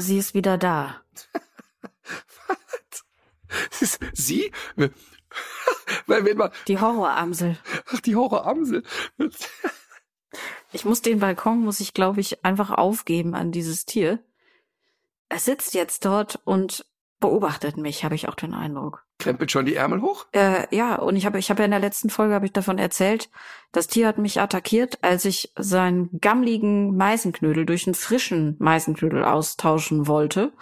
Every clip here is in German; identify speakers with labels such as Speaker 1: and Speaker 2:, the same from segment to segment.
Speaker 1: Sie ist wieder da.
Speaker 2: Was? Sie? Wenn man,
Speaker 1: Die Horroramsel.
Speaker 2: ach, die Horroramsel.
Speaker 1: Ich muss den Balkon, muss ich glaube ich einfach aufgeben an dieses Tier. Es sitzt jetzt dort und beobachtet mich, habe ich auch den Eindruck.
Speaker 2: Krempelt schon die Ärmel hoch?
Speaker 1: Äh, ja, und ich habe ich habe ja in der letzten Folge habe ich davon erzählt, das Tier hat mich attackiert, als ich seinen gammligen Meisenknödel durch einen frischen Meisenknödel austauschen wollte.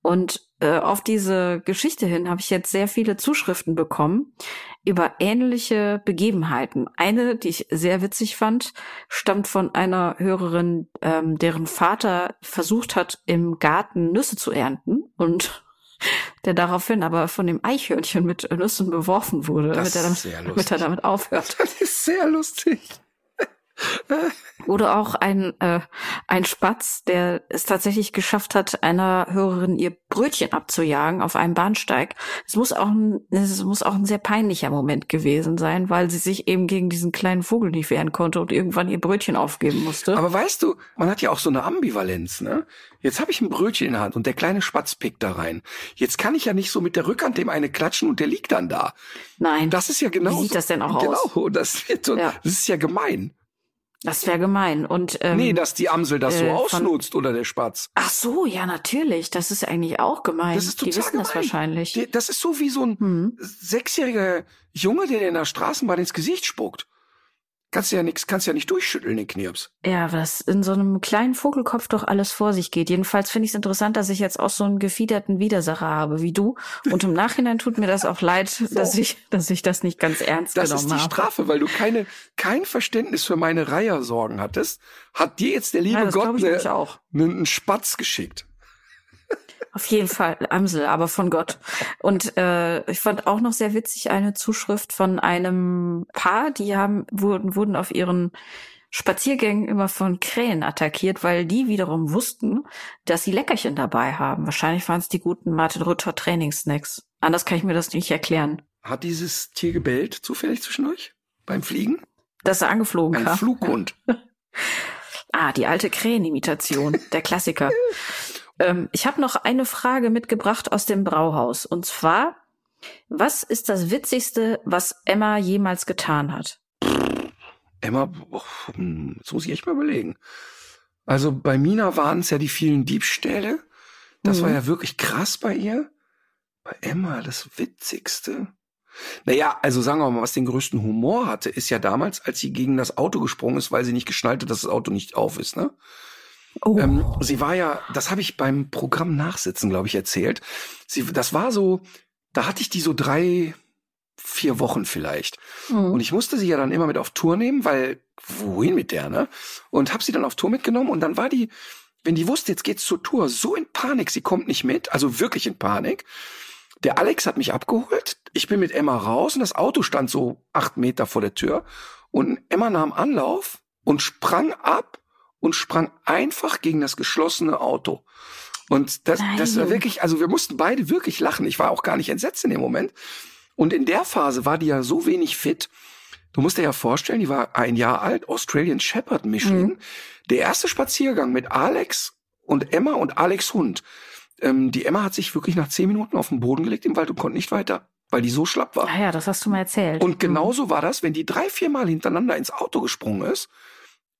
Speaker 1: Und äh, auf diese Geschichte hin habe ich jetzt sehr viele Zuschriften bekommen über ähnliche Begebenheiten. Eine, die ich sehr witzig fand, stammt von einer Hörerin, ähm, deren Vater versucht hat, im Garten Nüsse zu ernten und der daraufhin aber von dem Eichhörnchen mit Nüssen beworfen wurde, damit er, damit, damit er damit aufhört.
Speaker 2: Das ist sehr lustig.
Speaker 1: Oder auch ein, äh, ein Spatz, der es tatsächlich geschafft hat, einer Hörerin ihr Brötchen abzujagen auf einem Bahnsteig. Es muss auch ein, es muss auch ein sehr peinlicher Moment gewesen sein, weil sie sich eben gegen diesen kleinen Vogel nicht wehren konnte und irgendwann ihr Brötchen aufgeben musste.
Speaker 2: Aber weißt du, man hat ja auch so eine Ambivalenz, ne? Jetzt habe ich ein Brötchen in der Hand und der kleine Spatz pickt da rein. Jetzt kann ich ja nicht so mit der Rückhand dem eine klatschen und der liegt dann da.
Speaker 1: Nein,
Speaker 2: Das ist ja genau.
Speaker 1: Wie sieht das denn auch
Speaker 2: genau,
Speaker 1: aus?
Speaker 2: Genau, das wird so,
Speaker 1: Ja.
Speaker 2: das ist ja gemein.
Speaker 1: Das wäre gemein. Und ähm,
Speaker 2: nee, dass die Amsel das so
Speaker 1: äh, von-
Speaker 2: ausnutzt oder der Spatz.
Speaker 1: ach so, ja natürlich. Das ist eigentlich auch gemein.
Speaker 2: Das ist
Speaker 1: Die
Speaker 2: total
Speaker 1: wissen das
Speaker 2: gemein.
Speaker 1: wahrscheinlich.
Speaker 2: Die- Das ist so wie so ein
Speaker 1: Hm.
Speaker 2: sechsjähriger Junge, der dir in der Straßenbahn ins Gesicht spuckt. Kannst du ja nix, kannst ja nicht durchschütteln, den Knirps.
Speaker 1: Ja, was in so einem kleinen Vogelkopf doch alles vor sich geht. Jedenfalls finde ich es interessant, dass ich jetzt auch so einen gefiederten Widersacher habe wie du. Und im Nachhinein tut mir das auch leid, dass ich, dass ich das nicht ganz ernst
Speaker 2: Das
Speaker 1: genommen
Speaker 2: ist die
Speaker 1: habe.
Speaker 2: Strafe, weil du keine, kein Verständnis für meine Reihersorgen hattest, hat dir jetzt der liebe
Speaker 1: Ja, das
Speaker 2: Gott
Speaker 1: ich
Speaker 2: ne- einen einen Spatz geschickt.
Speaker 1: Auf jeden Fall Amsel, aber von Gott. Und äh, ich fand auch noch sehr witzig eine Zuschrift von einem Paar, die haben wurden wurden auf ihren Spaziergängen immer von Krähen attackiert, weil die wiederum wussten, dass sie Leckerchen dabei haben. Wahrscheinlich waren es die guten Martin Rütter Trainingssnacks. Anders kann ich mir das nicht erklären.
Speaker 2: Hat dieses Tier gebellt, zufällig zwischendurch? Beim Fliegen?
Speaker 1: Dass er angeflogen
Speaker 2: Ein
Speaker 1: kam.
Speaker 2: Flughund.
Speaker 1: Ah, die alte Krähenimitation, der Klassiker. ähm, ich habe noch eine Frage mitgebracht aus dem Brauhaus. Und zwar, was ist das Witzigste, was Emma jemals getan hat?
Speaker 2: Emma, oh, hm, jetzt muss ich echt mal überlegen. Also bei Mina waren es ja die vielen Diebstähle. Das
Speaker 1: Mhm.
Speaker 2: war ja wirklich krass bei ihr. Bei Emma das Witzigste. Naja, also sagen wir mal, was den größten Humor hatte, ist ja damals, als sie gegen das Auto gesprungen ist, weil sie nicht geschnallt hat, dass das Auto nicht auf ist, ne?
Speaker 1: Oh,
Speaker 2: Ähm, sie war ja, das habe ich beim Programm Nachsitzen, glaube ich, erzählt. Sie, das war so, da hatte ich die so drei, vier Wochen vielleicht.
Speaker 1: Mhm.
Speaker 2: Und ich musste sie ja dann immer mit auf Tour nehmen, weil wohin mit der, ne? Und habe sie dann auf Tour mitgenommen und dann war die, wenn die wusste, jetzt geht's zur Tour, so in Panik, sie kommt nicht mit, also wirklich in Panik. Der Alex hat mich abgeholt, ich bin mit Emma raus und das Auto stand so acht Meter vor der Tür und Emma nahm Anlauf und sprang ab und sprang einfach gegen das geschlossene Auto. Und das, das war wirklich, also wir mussten beide wirklich lachen. Ich war auch gar nicht entsetzt in dem Moment. Und in der Phase war die ja so wenig fit. Du musst dir ja vorstellen, die war ein Jahr alt, Australian Shepherd Mischling.
Speaker 1: Mhm.
Speaker 2: Der erste Spaziergang mit Alex und Emma und Alex Hund. Ähm, die Emma hat sich wirklich nach zehn Minuten auf den Boden gelegt im Wald und konnte nicht weiter, weil die so schlapp war.
Speaker 1: ah ja, das hast du mal erzählt.
Speaker 2: Und genauso war das, wenn die drei, vier Mal hintereinander ins Auto gesprungen ist.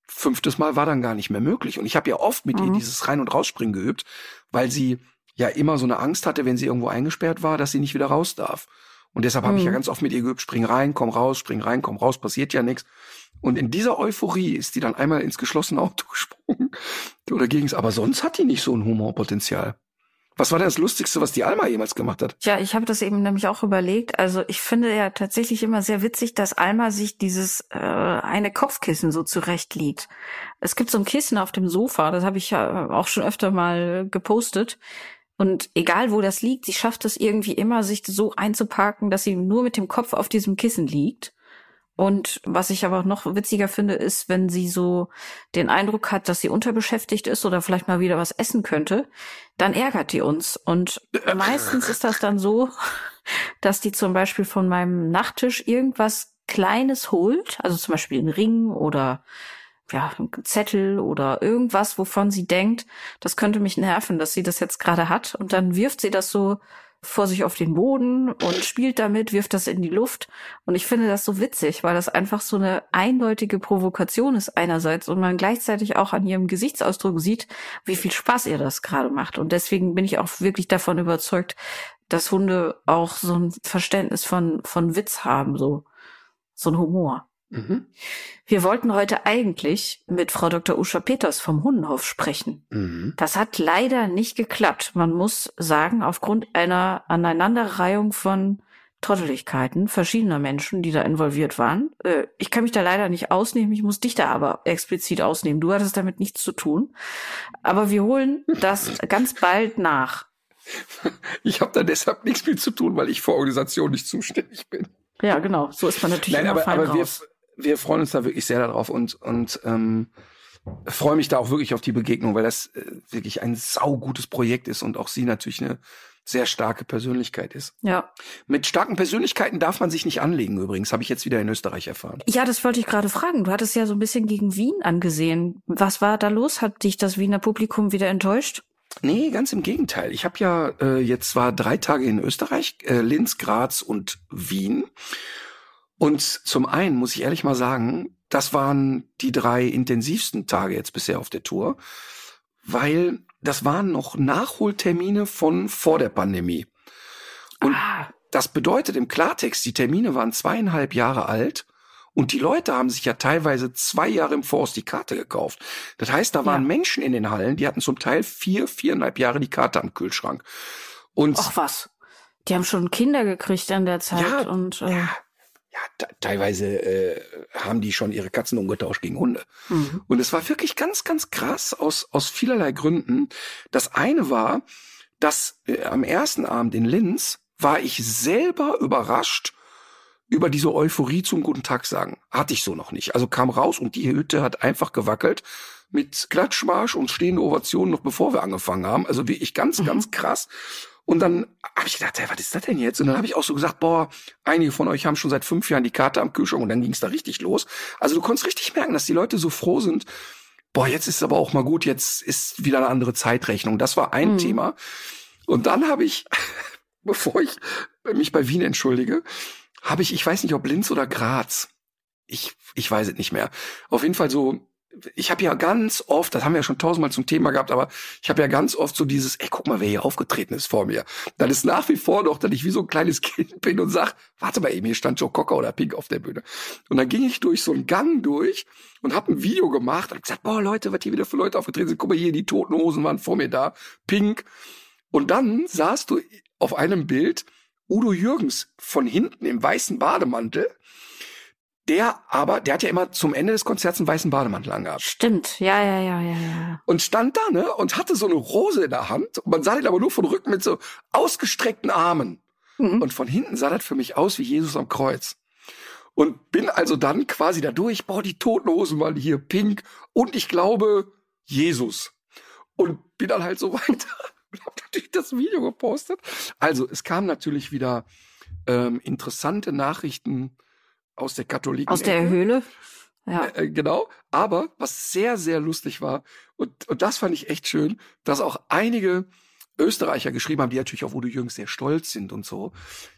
Speaker 2: Fünftes Mal war dann gar nicht mehr möglich. Und ich habe ja oft mit ihr
Speaker 1: Mhm.
Speaker 2: dieses Rein- und Rausspringen geübt, weil sie ja immer so eine Angst hatte, wenn sie irgendwo eingesperrt war, dass sie nicht wieder raus darf. Und deshalb habe ich ja
Speaker 1: Mhm.
Speaker 2: ganz oft mit ihr geübt, spring rein, komm raus, spring rein, komm raus, passiert ja nichts. Und in dieser Euphorie ist die dann einmal ins geschlossene Auto gesprungen. Oder ging's? Aber sonst hat die nicht so ein Humorpotenzial. Was war denn das Lustigste, was die Alma jemals gemacht hat?
Speaker 1: Ja, ich habe das eben nämlich auch überlegt. Also ich finde ja tatsächlich immer sehr witzig, dass Alma sich dieses äh, eine Kopfkissen so zurechtlegt. Es gibt so ein Kissen auf dem Sofa, das habe ich ja auch schon öfter mal gepostet. Und egal wo das liegt, sie schafft es irgendwie immer, sich so einzuparken, dass sie nur mit dem Kopf auf diesem Kissen liegt. Und was ich aber noch witziger finde, ist, wenn sie so den Eindruck hat, dass sie unterbeschäftigt ist oder vielleicht mal wieder was essen könnte, dann ärgert die uns. Und meistens ist das dann so, dass die zum Beispiel von meinem Nachttisch irgendwas Kleines holt, also zum Beispiel einen Ring oder ja, ein Zettel oder irgendwas, wovon sie denkt, das könnte mich nerven, dass sie das jetzt gerade hat. Und dann wirft sie das so vor sich auf den Boden und spielt damit, wirft das in die Luft. Und ich finde das so witzig, weil das einfach so eine eindeutige Provokation ist einerseits und man gleichzeitig auch an ihrem Gesichtsausdruck sieht, wie viel Spaß ihr das gerade macht. Und deswegen bin ich auch wirklich davon überzeugt, dass Hunde auch so ein Verständnis von, von Witz haben, so, so ein Humor. Mhm. Wir wollten heute eigentlich mit Frau Dr. Usha Peters vom Hundenhof sprechen. Mhm. Das hat leider nicht geklappt. Man muss sagen, aufgrund einer Aneinanderreihung von Trotteligkeiten verschiedener Menschen, die da involviert waren. Äh, ich kann mich da leider nicht ausnehmen, ich muss dich da aber explizit ausnehmen. Du hattest damit nichts zu tun. Aber wir holen das ganz bald nach.
Speaker 2: Ich habe da deshalb nichts mit zu tun, weil ich für Organisation nicht zuständig bin.
Speaker 1: Ja, genau. So ist man natürlich
Speaker 2: Nein,
Speaker 1: immer
Speaker 2: aber,
Speaker 1: fein
Speaker 2: aber
Speaker 1: raus.
Speaker 2: wir, wir freuen uns da wirklich sehr darauf und, und ähm, freue mich da auch wirklich auf die Begegnung, weil das äh, wirklich ein saugutes Projekt ist und auch sie natürlich eine sehr starke Persönlichkeit ist.
Speaker 1: Ja.
Speaker 2: Mit starken Persönlichkeiten darf man sich nicht anlegen übrigens, habe ich jetzt wieder in Österreich erfahren.
Speaker 1: Ja, das wollte ich gerade fragen. Du hattest ja so ein bisschen gegen Wien angesehen. Was war da los? Hat dich das Wiener Publikum wieder enttäuscht?
Speaker 2: Nee, ganz im Gegenteil. Ich habe ja äh, jetzt zwar drei Tage in Österreich, äh, Linz, Graz und Wien. Und zum einen muss ich ehrlich mal sagen, das waren die drei intensivsten Tage jetzt bisher auf der Tour, weil das waren noch Nachholtermine von vor der Pandemie. Und
Speaker 1: Ah.
Speaker 2: das bedeutet im Klartext, die Termine waren zweieinhalb Jahre alt und die Leute haben sich ja teilweise zwei Jahre im Voraus die Karte gekauft. Das heißt, da waren
Speaker 1: Ja.
Speaker 2: Menschen in den Hallen, die hatten zum Teil vier, viereinhalb Jahre die Karte am Kühlschrank. Und
Speaker 1: Ach was. Die haben schon Kinder gekriegt in der Zeit
Speaker 2: Ja,
Speaker 1: und äh,
Speaker 2: ja, ja, te- teilweise äh, haben die schon ihre Katzen umgetauscht gegen Hunde.
Speaker 1: mhm.
Speaker 2: Und es war wirklich ganz, ganz krass aus, aus vielerlei Gründen. Das eine war, dass äh, am ersten Abend in Linz war ich selber überrascht über diese Euphorie zum Guten Tag sagen. Hatte ich so noch nicht. Also kam raus und die Hütte hat einfach gewackelt mit Klatschmarsch und stehende Ovationen noch bevor wir angefangen haben. Also wirklich ganz, ganz krass. Und dann habe ich gedacht, hey, was ist das denn jetzt? Und dann habe ich auch so gesagt, boah, einige von euch haben schon seit fünf Jahren die Karte am Kühlschrank und dann ging es da richtig los. Also du konntest richtig merken, dass die Leute so froh sind, boah, jetzt ist es aber auch mal gut, jetzt ist wieder eine andere Zeitrechnung. Das war ein
Speaker 1: Mhm.
Speaker 2: Thema. Und dann habe ich, bevor ich mich bei Wien entschuldige, habe ich, ich weiß nicht, ob Linz oder Graz. Ich, ich weiß es nicht mehr. Auf jeden Fall so, ich habe ja ganz oft, das haben wir ja schon tausendmal zum Thema gehabt, aber ich habe ja ganz oft so dieses, ey, guck mal, wer hier aufgetreten ist vor mir. Dann ist nach wie vor noch, dass ich wie so ein kleines Kind bin und sag, warte mal eben, hier stand Joe Cocker oder Pink auf der Bühne. Und dann ging ich durch so einen Gang durch und habe ein Video gemacht und gesagt, boah, Leute, was hier wieder für Leute aufgetreten sind. Guck mal hier, die toten Hosen waren vor mir da, Pink. Und dann sahst du auf einem Bild Udo Jürgens von hinten im weißen Bademantel. Der aber, der hat ja immer zum Ende des Konzerts einen weißen Bademantel angehabt.
Speaker 1: Stimmt. Ja, ja, ja, ja, ja.
Speaker 2: Und stand da, ne, und hatte so eine Rose in der Hand. Und man sah den aber nur von Rücken mit so ausgestreckten Armen.
Speaker 1: Mhm.
Speaker 2: Und von hinten sah das für mich aus wie Jesus am Kreuz. Und bin also dann quasi da durch, boah, die toten Hosen waren hier pink und ich glaube Jesus. Und bin dann halt so weiter und hab natürlich das Video gepostet. Also es kam natürlich wieder ähm, interessante Nachrichten aus der Katholiken.
Speaker 1: Aus der Höhle. Ja.
Speaker 2: Äh, genau. Aber was sehr, sehr lustig war, und, und das fand ich echt schön, dass auch einige Österreicher geschrieben haben, die natürlich auf Udo Jürgens sehr stolz sind und so.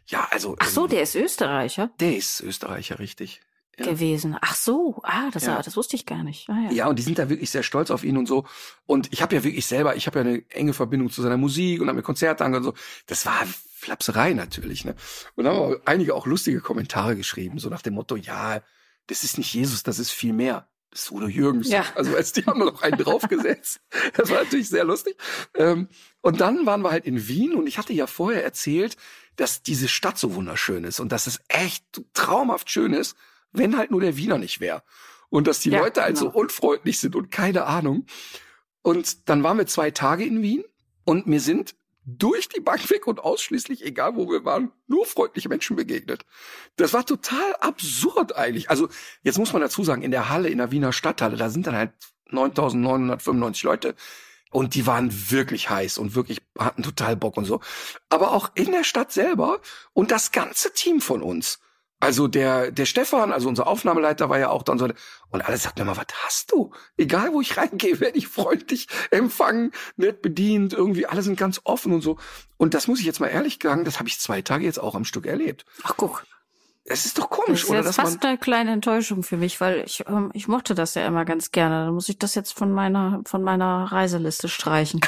Speaker 2: Ja, also.
Speaker 1: Ach so,
Speaker 2: ähm,
Speaker 1: der ist Österreicher
Speaker 2: der ist Österreicher, richtig. Ja.
Speaker 1: gewesen. Ach so. Ah, das,
Speaker 2: Ja.
Speaker 1: das wusste ich gar nicht. Ah, ja.
Speaker 2: Ja, und die sind da wirklich sehr stolz auf ihn und so. Und ich habe ja wirklich selber, ich habe ja eine enge Verbindung zu seiner Musik und habe mir Konzerte angehört und so. Das war Flapserei natürlich, ne? Und da haben aber einige auch lustige Kommentare geschrieben, so nach dem Motto, ja, das ist nicht Jesus, das ist viel mehr. das ist Udo Jürgens.
Speaker 1: Ja.
Speaker 2: Also als die haben noch einen draufgesetzt. Das war natürlich sehr lustig. Ähm, und dann waren wir halt in Wien und ich hatte ja vorher erzählt, dass diese Stadt so wunderschön ist und dass es echt traumhaft schön ist, wenn halt nur der Wiener nicht wäre. Und dass die
Speaker 1: Ja,
Speaker 2: Leute halt so
Speaker 1: genau.
Speaker 2: unfreundlich sind und keine Ahnung. Und dann waren wir zwei Tage in Wien und mir sind durch die Bank weg und ausschließlich, egal wo wir waren, nur freundliche Menschen begegnet. Das war total absurd eigentlich. Also jetzt muss man dazu sagen, in der Halle, in der Wiener Stadthalle, da sind dann halt 9.995 Leute und die waren wirklich heiß und wirklich hatten total Bock und so. Aber auch in der Stadt selber und das ganze Team von uns. Also der, der Stefan, also unser Aufnahmeleiter war ja auch dann so, und alle sagten immer, was hast du? Egal wo ich reingehe, werde ich freundlich empfangen, nett bedient, irgendwie alle sind ganz offen und so. Und das muss ich jetzt mal ehrlich sagen, das habe ich zwei Tage jetzt auch am Stück erlebt.
Speaker 1: Ach guck,
Speaker 2: Es ist doch
Speaker 1: das
Speaker 2: komisch,
Speaker 1: ist
Speaker 2: oder? Dass man,
Speaker 1: fast eine kleine Enttäuschung für mich, weil ich, ähm, ich mochte das ja immer ganz gerne. Dann muss ich das jetzt von meiner, von meiner Reiseliste streichen.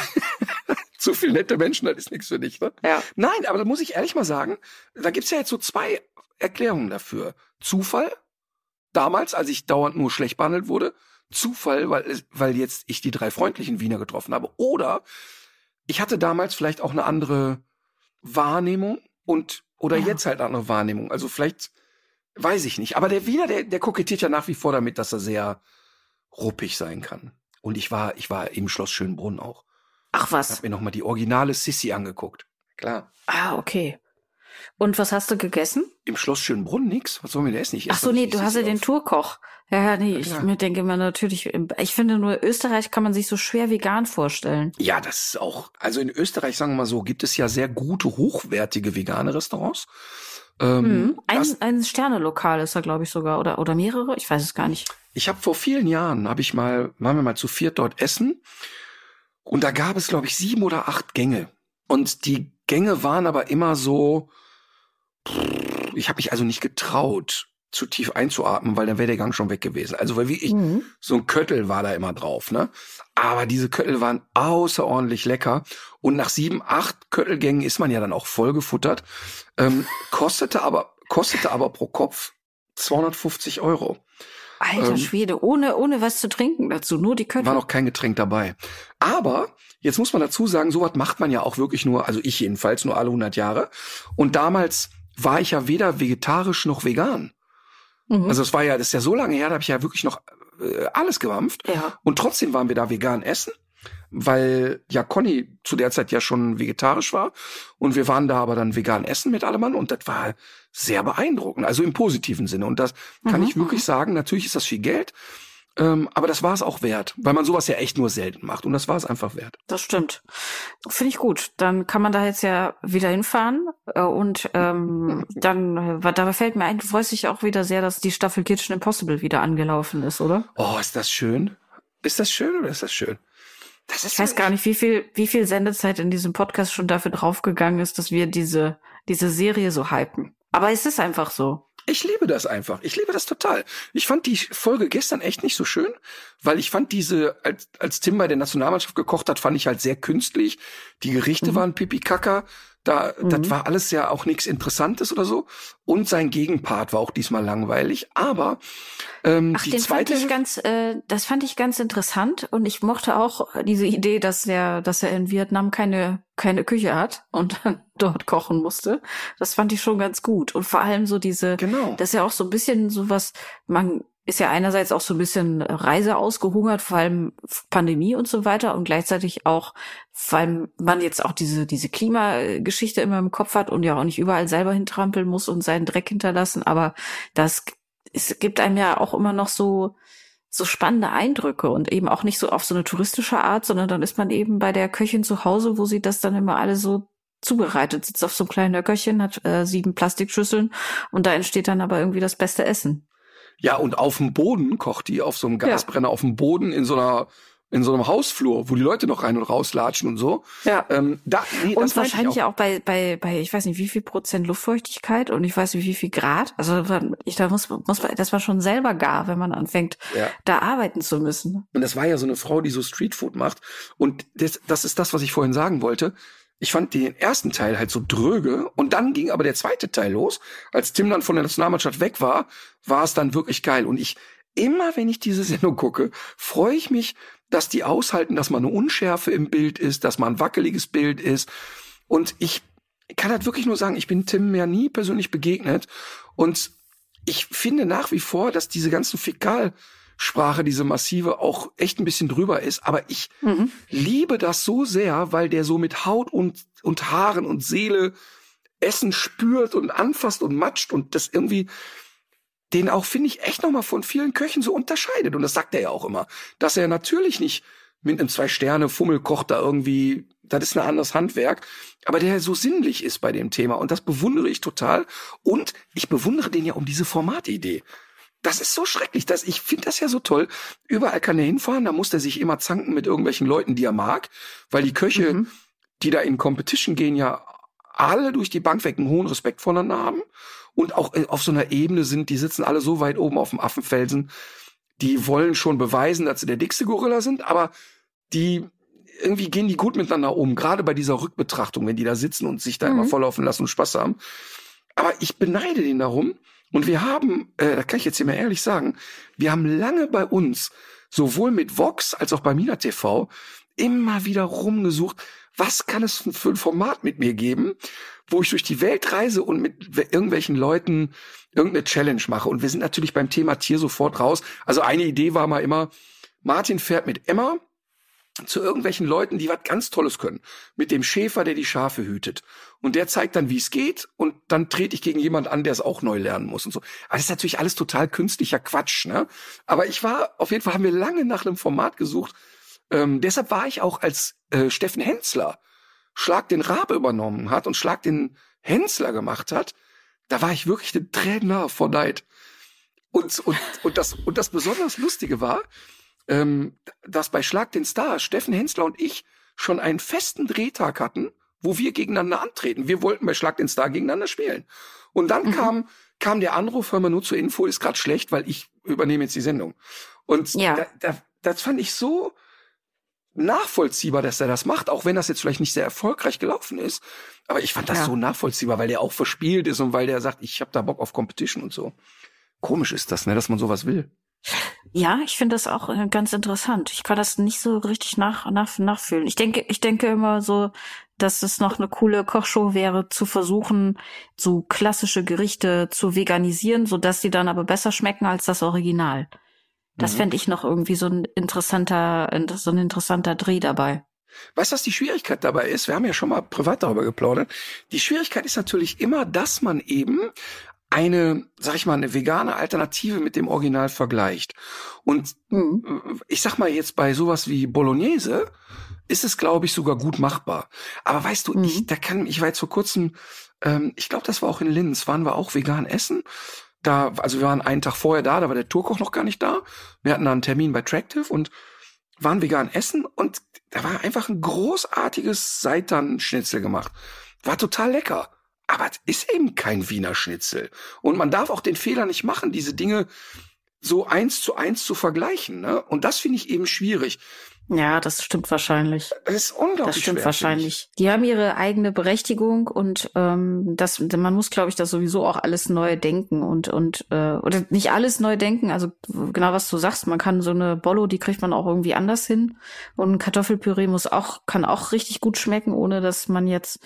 Speaker 2: so viele nette Menschen, das ist nichts für dich, ne?
Speaker 1: Ja.
Speaker 2: Nein, aber da muss ich ehrlich mal sagen, da gibt's ja jetzt so zwei Erklärungen dafür. Zufall, damals, als ich dauernd nur schlecht behandelt wurde, Zufall, weil, weil jetzt ich die drei freundlichen Wiener getroffen habe. Oder ich hatte damals vielleicht auch eine andere Wahrnehmung und oder
Speaker 1: Ja.
Speaker 2: jetzt halt eine andere Wahrnehmung. Also vielleicht weiß ich nicht. Aber der Wiener, der, der kokettiert ja nach wie vor damit, dass er sehr ruppig sein kann. Und ich war, ich war im Schloss Schönbrunn auch.
Speaker 1: Ach
Speaker 2: Ich
Speaker 1: was.
Speaker 2: habe mir noch mal die originale Sissi angeguckt. Klar.
Speaker 1: Ah, okay. Und was hast du gegessen?
Speaker 2: Im Schloss Schönbrunn nix? Was sollen wir denn essen? Ich
Speaker 1: Ach
Speaker 2: esse
Speaker 1: so,
Speaker 2: doch
Speaker 1: nee, du hast ja den
Speaker 2: auf.
Speaker 1: Tourkoch. Ja, ja, nee, ich mir denke immer natürlich, ich finde nur Österreich kann man sich so schwer vegan vorstellen.
Speaker 2: Ja, das ist auch, also in Österreich, sagen wir mal so, gibt es ja sehr gute, hochwertige vegane Restaurants. Ähm,
Speaker 1: Mhm. Ein, ein Sternelokal ist da, glaube ich, sogar, oder, oder mehrere, ich weiß es gar nicht.
Speaker 2: ich habe vor vielen Jahren, habe ich mal, waren wir mal zu viert dort essen und da gab es, glaube ich, sieben oder acht Gänge. Und die Gänge waren aber immer so, ich habe mich also nicht getraut, zu tief einzuatmen, weil dann wäre der Gang schon weg gewesen. Also weil wie ich,
Speaker 1: Mhm.
Speaker 2: so ein Köttel war da immer drauf, ne? Aber diese Köttel waren außerordentlich lecker. Und nach sieben, acht Köttelgängen ist man ja dann auch voll gefuttert. Ähm, kostete aber, kostete aber pro Kopf 250 Euro.
Speaker 1: Alter
Speaker 2: Ähm,
Speaker 1: Schwede, ohne, ohne was zu trinken dazu, nur die Köttel.
Speaker 2: War noch kein Getränk dabei. Aber jetzt muss man dazu sagen, sowas macht man ja auch wirklich nur, also ich jedenfalls nur alle 100 Jahre. Und damals war ich ja weder vegetarisch noch vegan.
Speaker 1: Mhm.
Speaker 2: Also es war ja, das ist ja so lange her, da habe ich ja wirklich noch äh, alles gemampft.
Speaker 1: ja.
Speaker 2: Und trotzdem waren wir da vegan essen, weil ja Conny zu der Zeit ja schon vegetarisch war. Und wir waren da aber dann vegan essen mit allem und das war sehr beeindruckend, also im positiven Sinne. Und das kann
Speaker 1: Mhm,
Speaker 2: ich wirklich sagen, natürlich ist das viel Geld, ähm, aber das war es auch wert, weil man sowas ja echt nur selten macht. Und das war es einfach wert.
Speaker 1: Das stimmt. Finde ich gut. Dann kann man da jetzt ja wieder hinfahren. äh, Und ähm, dann, äh, dabei fällt mir ein, du freust dich auch wieder sehr, dass die Staffel Kitchen Impossible wieder angelaufen ist, oder?
Speaker 2: Oh, ist das schön? Ist das schön oder ist das schön? Das ist
Speaker 1: Ich weiß gar nicht, wie viel, wie viel Sendezeit in diesem Podcast schon dafür draufgegangen ist, dass wir diese, diese Serie so hypen. Aber es ist einfach so.
Speaker 2: Ich liebe das einfach. Ich liebe das total. Ich fand die Folge gestern echt nicht so schön, weil ich fand diese, als, als Tim bei der Nationalmannschaft gekocht hat, fand ich halt sehr künstlich. Die Gerichte
Speaker 1: Mhm.
Speaker 2: waren pipi kaka. Da,
Speaker 1: Mhm.
Speaker 2: das war alles ja auch nichts Interessantes oder so. Und sein Gegenpart war auch diesmal langweilig. Aber ähm,
Speaker 1: Ach,
Speaker 2: die
Speaker 1: den fand
Speaker 2: zweite
Speaker 1: ich ganz, äh, das fand ich ganz interessant und ich mochte auch diese Idee, dass er, dass er in Vietnam keine keine Küche hat und dann dort kochen musste. Das fand ich schon ganz gut und vor allem so diese,
Speaker 2: genau.
Speaker 1: das ist ja auch so ein bisschen sowas. Man ist ja einerseits auch so ein bisschen Reise ausgehungert, vor allem Pandemie und so weiter und gleichzeitig auch, weil man jetzt auch diese diese Klimageschichte immer im Kopf hat und ja auch nicht überall selber hintrampeln muss und seinen Dreck hinterlassen, aber das es gibt einem ja auch immer noch so so spannende Eindrücke und eben auch nicht so auf so eine touristische Art, sondern dann ist man eben bei der Köchin zu Hause, wo sie das dann immer alle so zubereitet, sitzt auf so einem kleinen Nöckerchen, hat äh, sieben Plastikschüsseln und da entsteht dann aber irgendwie das beste Essen.
Speaker 2: Ja, und auf dem Boden kocht die, auf so einem Gasbrenner auf dem Boden in so einer in so einem Hausflur, wo die Leute noch rein und rauslatschen und so.
Speaker 1: Ja.
Speaker 2: Ähm, da, nee,
Speaker 1: Und wahrscheinlich auch bei, bei, bei, ich weiß nicht, wie viel Prozent Luftfeuchtigkeit und ich weiß nicht, wie viel Grad. Also ich, da muss, muss man, das war schon selber gar, wenn man anfängt,
Speaker 2: Ja.
Speaker 1: da arbeiten zu müssen.
Speaker 2: Und das war ja so eine Frau, die so Streetfood macht. Und das, das ist das, was ich vorhin sagen wollte. Ich fand den ersten Teil halt so dröge und dann ging aber der zweite Teil los. Als Tim dann von der Nationalmannschaft weg war, war es dann wirklich geil. Und ich, immer wenn ich diese Sendung gucke, freue ich mich, dass die aushalten, dass man eine Unschärfe im Bild ist, dass man ein wackeliges Bild ist. Und ich kann halt wirklich nur sagen, ich bin Tim ja nie persönlich begegnet. Und ich finde nach wie vor, dass diese ganzen Fäkalsprache, diese massive, auch echt ein bisschen drüber ist. Aber ich mhm. liebe das so sehr, weil der so mit Haut und, und Haaren und Seele Essen spürt und anfasst und matscht und das irgendwie den auch, finde ich, echt nochmal von vielen Köchen so unterscheidet. Und das sagt er ja auch immer, dass er natürlich nicht mit einem Zwei-Sterne-Fummelkoch da irgendwie, das ist ein anderes Handwerk, aber der so sinnlich ist bei dem Thema. Und das bewundere ich total. Und ich bewundere den ja um diese Formatidee. Das ist so schrecklich. dass ich finde das ja so toll. Überall kann er hinfahren, da muss er sich immer zanken mit irgendwelchen Leuten, die er mag, weil die Köche, mhm. die da in Competition gehen, ja alle durch die Bank weg einen hohen Respekt voneinander haben und auch äh, auf so einer Ebene sind, die sitzen alle so weit oben auf dem Affenfelsen, die wollen schon beweisen, dass sie der dickste Gorilla sind, aber die irgendwie gehen die gut miteinander um, gerade bei dieser Rückbetrachtung, wenn die da sitzen und sich da mhm. immer volllaufen lassen und Spaß haben. Aber ich beneide den darum. Und wir haben, äh, da kann ich jetzt hier mal ehrlich sagen, wir haben lange bei uns, sowohl mit Vox als auch bei Mina TV, immer wieder rumgesucht, was kann es für ein Format mit mir geben, wo ich durch die Welt reise und mit irgendwelchen Leuten irgendeine Challenge mache. Und wir sind natürlich beim Thema Tier sofort raus. Also eine Idee war mal immer, Martin fährt mit Emma zu irgendwelchen Leuten, die was ganz Tolles können. Mit dem Schäfer, der die Schafe hütet. Und der zeigt dann, wie es geht. Und dann trete ich gegen jemand an, der es auch neu lernen muss und so. Aber das ist natürlich alles total künstlicher Quatsch, ne? Aber ich war, auf jeden Fall haben wir lange nach einem Format gesucht. Ähm, deshalb war ich auch als äh, Steffen Hensler Schlag den Rabe übernommen hat und Schlag den Hensler gemacht hat, da war ich wirklich den nah vor Neid. Und, und, und, das, und das besonders Lustige war, ähm, dass bei Schlag den Star Steffen Hensler und ich schon einen festen Drehtag hatten, wo wir gegeneinander antreten. Wir wollten bei Schlag den Star gegeneinander spielen. Und dann mhm. kam, kam der Anruf, hör mal nur zur Info, ist gerade schlecht, weil ich übernehme jetzt die Sendung. Und ja. da, da, das fand ich so, nachvollziehbar, dass er das macht, auch wenn das jetzt vielleicht nicht sehr erfolgreich gelaufen ist. Aber ich fand das ja. so nachvollziehbar, weil der auch verspielt ist und weil der sagt, ich habe da Bock auf Competition und so. Komisch ist das, ne, dass man sowas will.
Speaker 1: Ja, ich finde das auch äh, ganz interessant. Ich kann das nicht so richtig nach, nach, nachfühlen. Ich denke, ich denke immer so, dass es noch eine coole Kochshow wäre, zu versuchen, so klassische Gerichte zu veganisieren, so dass die dann aber besser schmecken als das Original. Das mhm. fände ich noch irgendwie so ein interessanter, so ein interessanter Dreh dabei.
Speaker 2: Weißt du, was die Schwierigkeit dabei ist? Wir haben ja schon mal privat darüber geplaudert. Die Schwierigkeit ist natürlich immer, dass man eben eine, sag ich mal, eine vegane Alternative mit dem Original vergleicht. Und mhm. ich sag mal jetzt bei sowas wie Bolognese ist es, glaube ich, sogar gut machbar. Aber weißt du, mhm. ich, da kann, ich war jetzt vor kurzem, ähm, ich glaube, das war auch in Linz, waren wir auch vegan essen da, also wir waren einen Tag vorher da, da war der Tourkoch noch gar nicht da. Wir hatten da einen Termin bei Tractive und waren vegan essen und da war einfach ein großartiges Seitan-Schnitzel gemacht. War total lecker. Aber es ist eben kein Wiener Schnitzel. Und man darf auch den Fehler nicht machen, diese Dinge so eins zu eins zu vergleichen. Ne? Und das finde ich eben schwierig.
Speaker 1: Ja, das stimmt wahrscheinlich.
Speaker 2: Das ist unglaublich.
Speaker 1: Das stimmt wahrscheinlich. Die haben ihre eigene Berechtigung und ähm, das, man muss, glaube ich, das sowieso auch alles neu denken und und äh, oder nicht alles neu denken. Also genau was du sagst, man kann so eine Bollo, die kriegt man auch irgendwie anders hin und ein Kartoffelpüree muss auch kann auch richtig gut schmecken, ohne dass man jetzt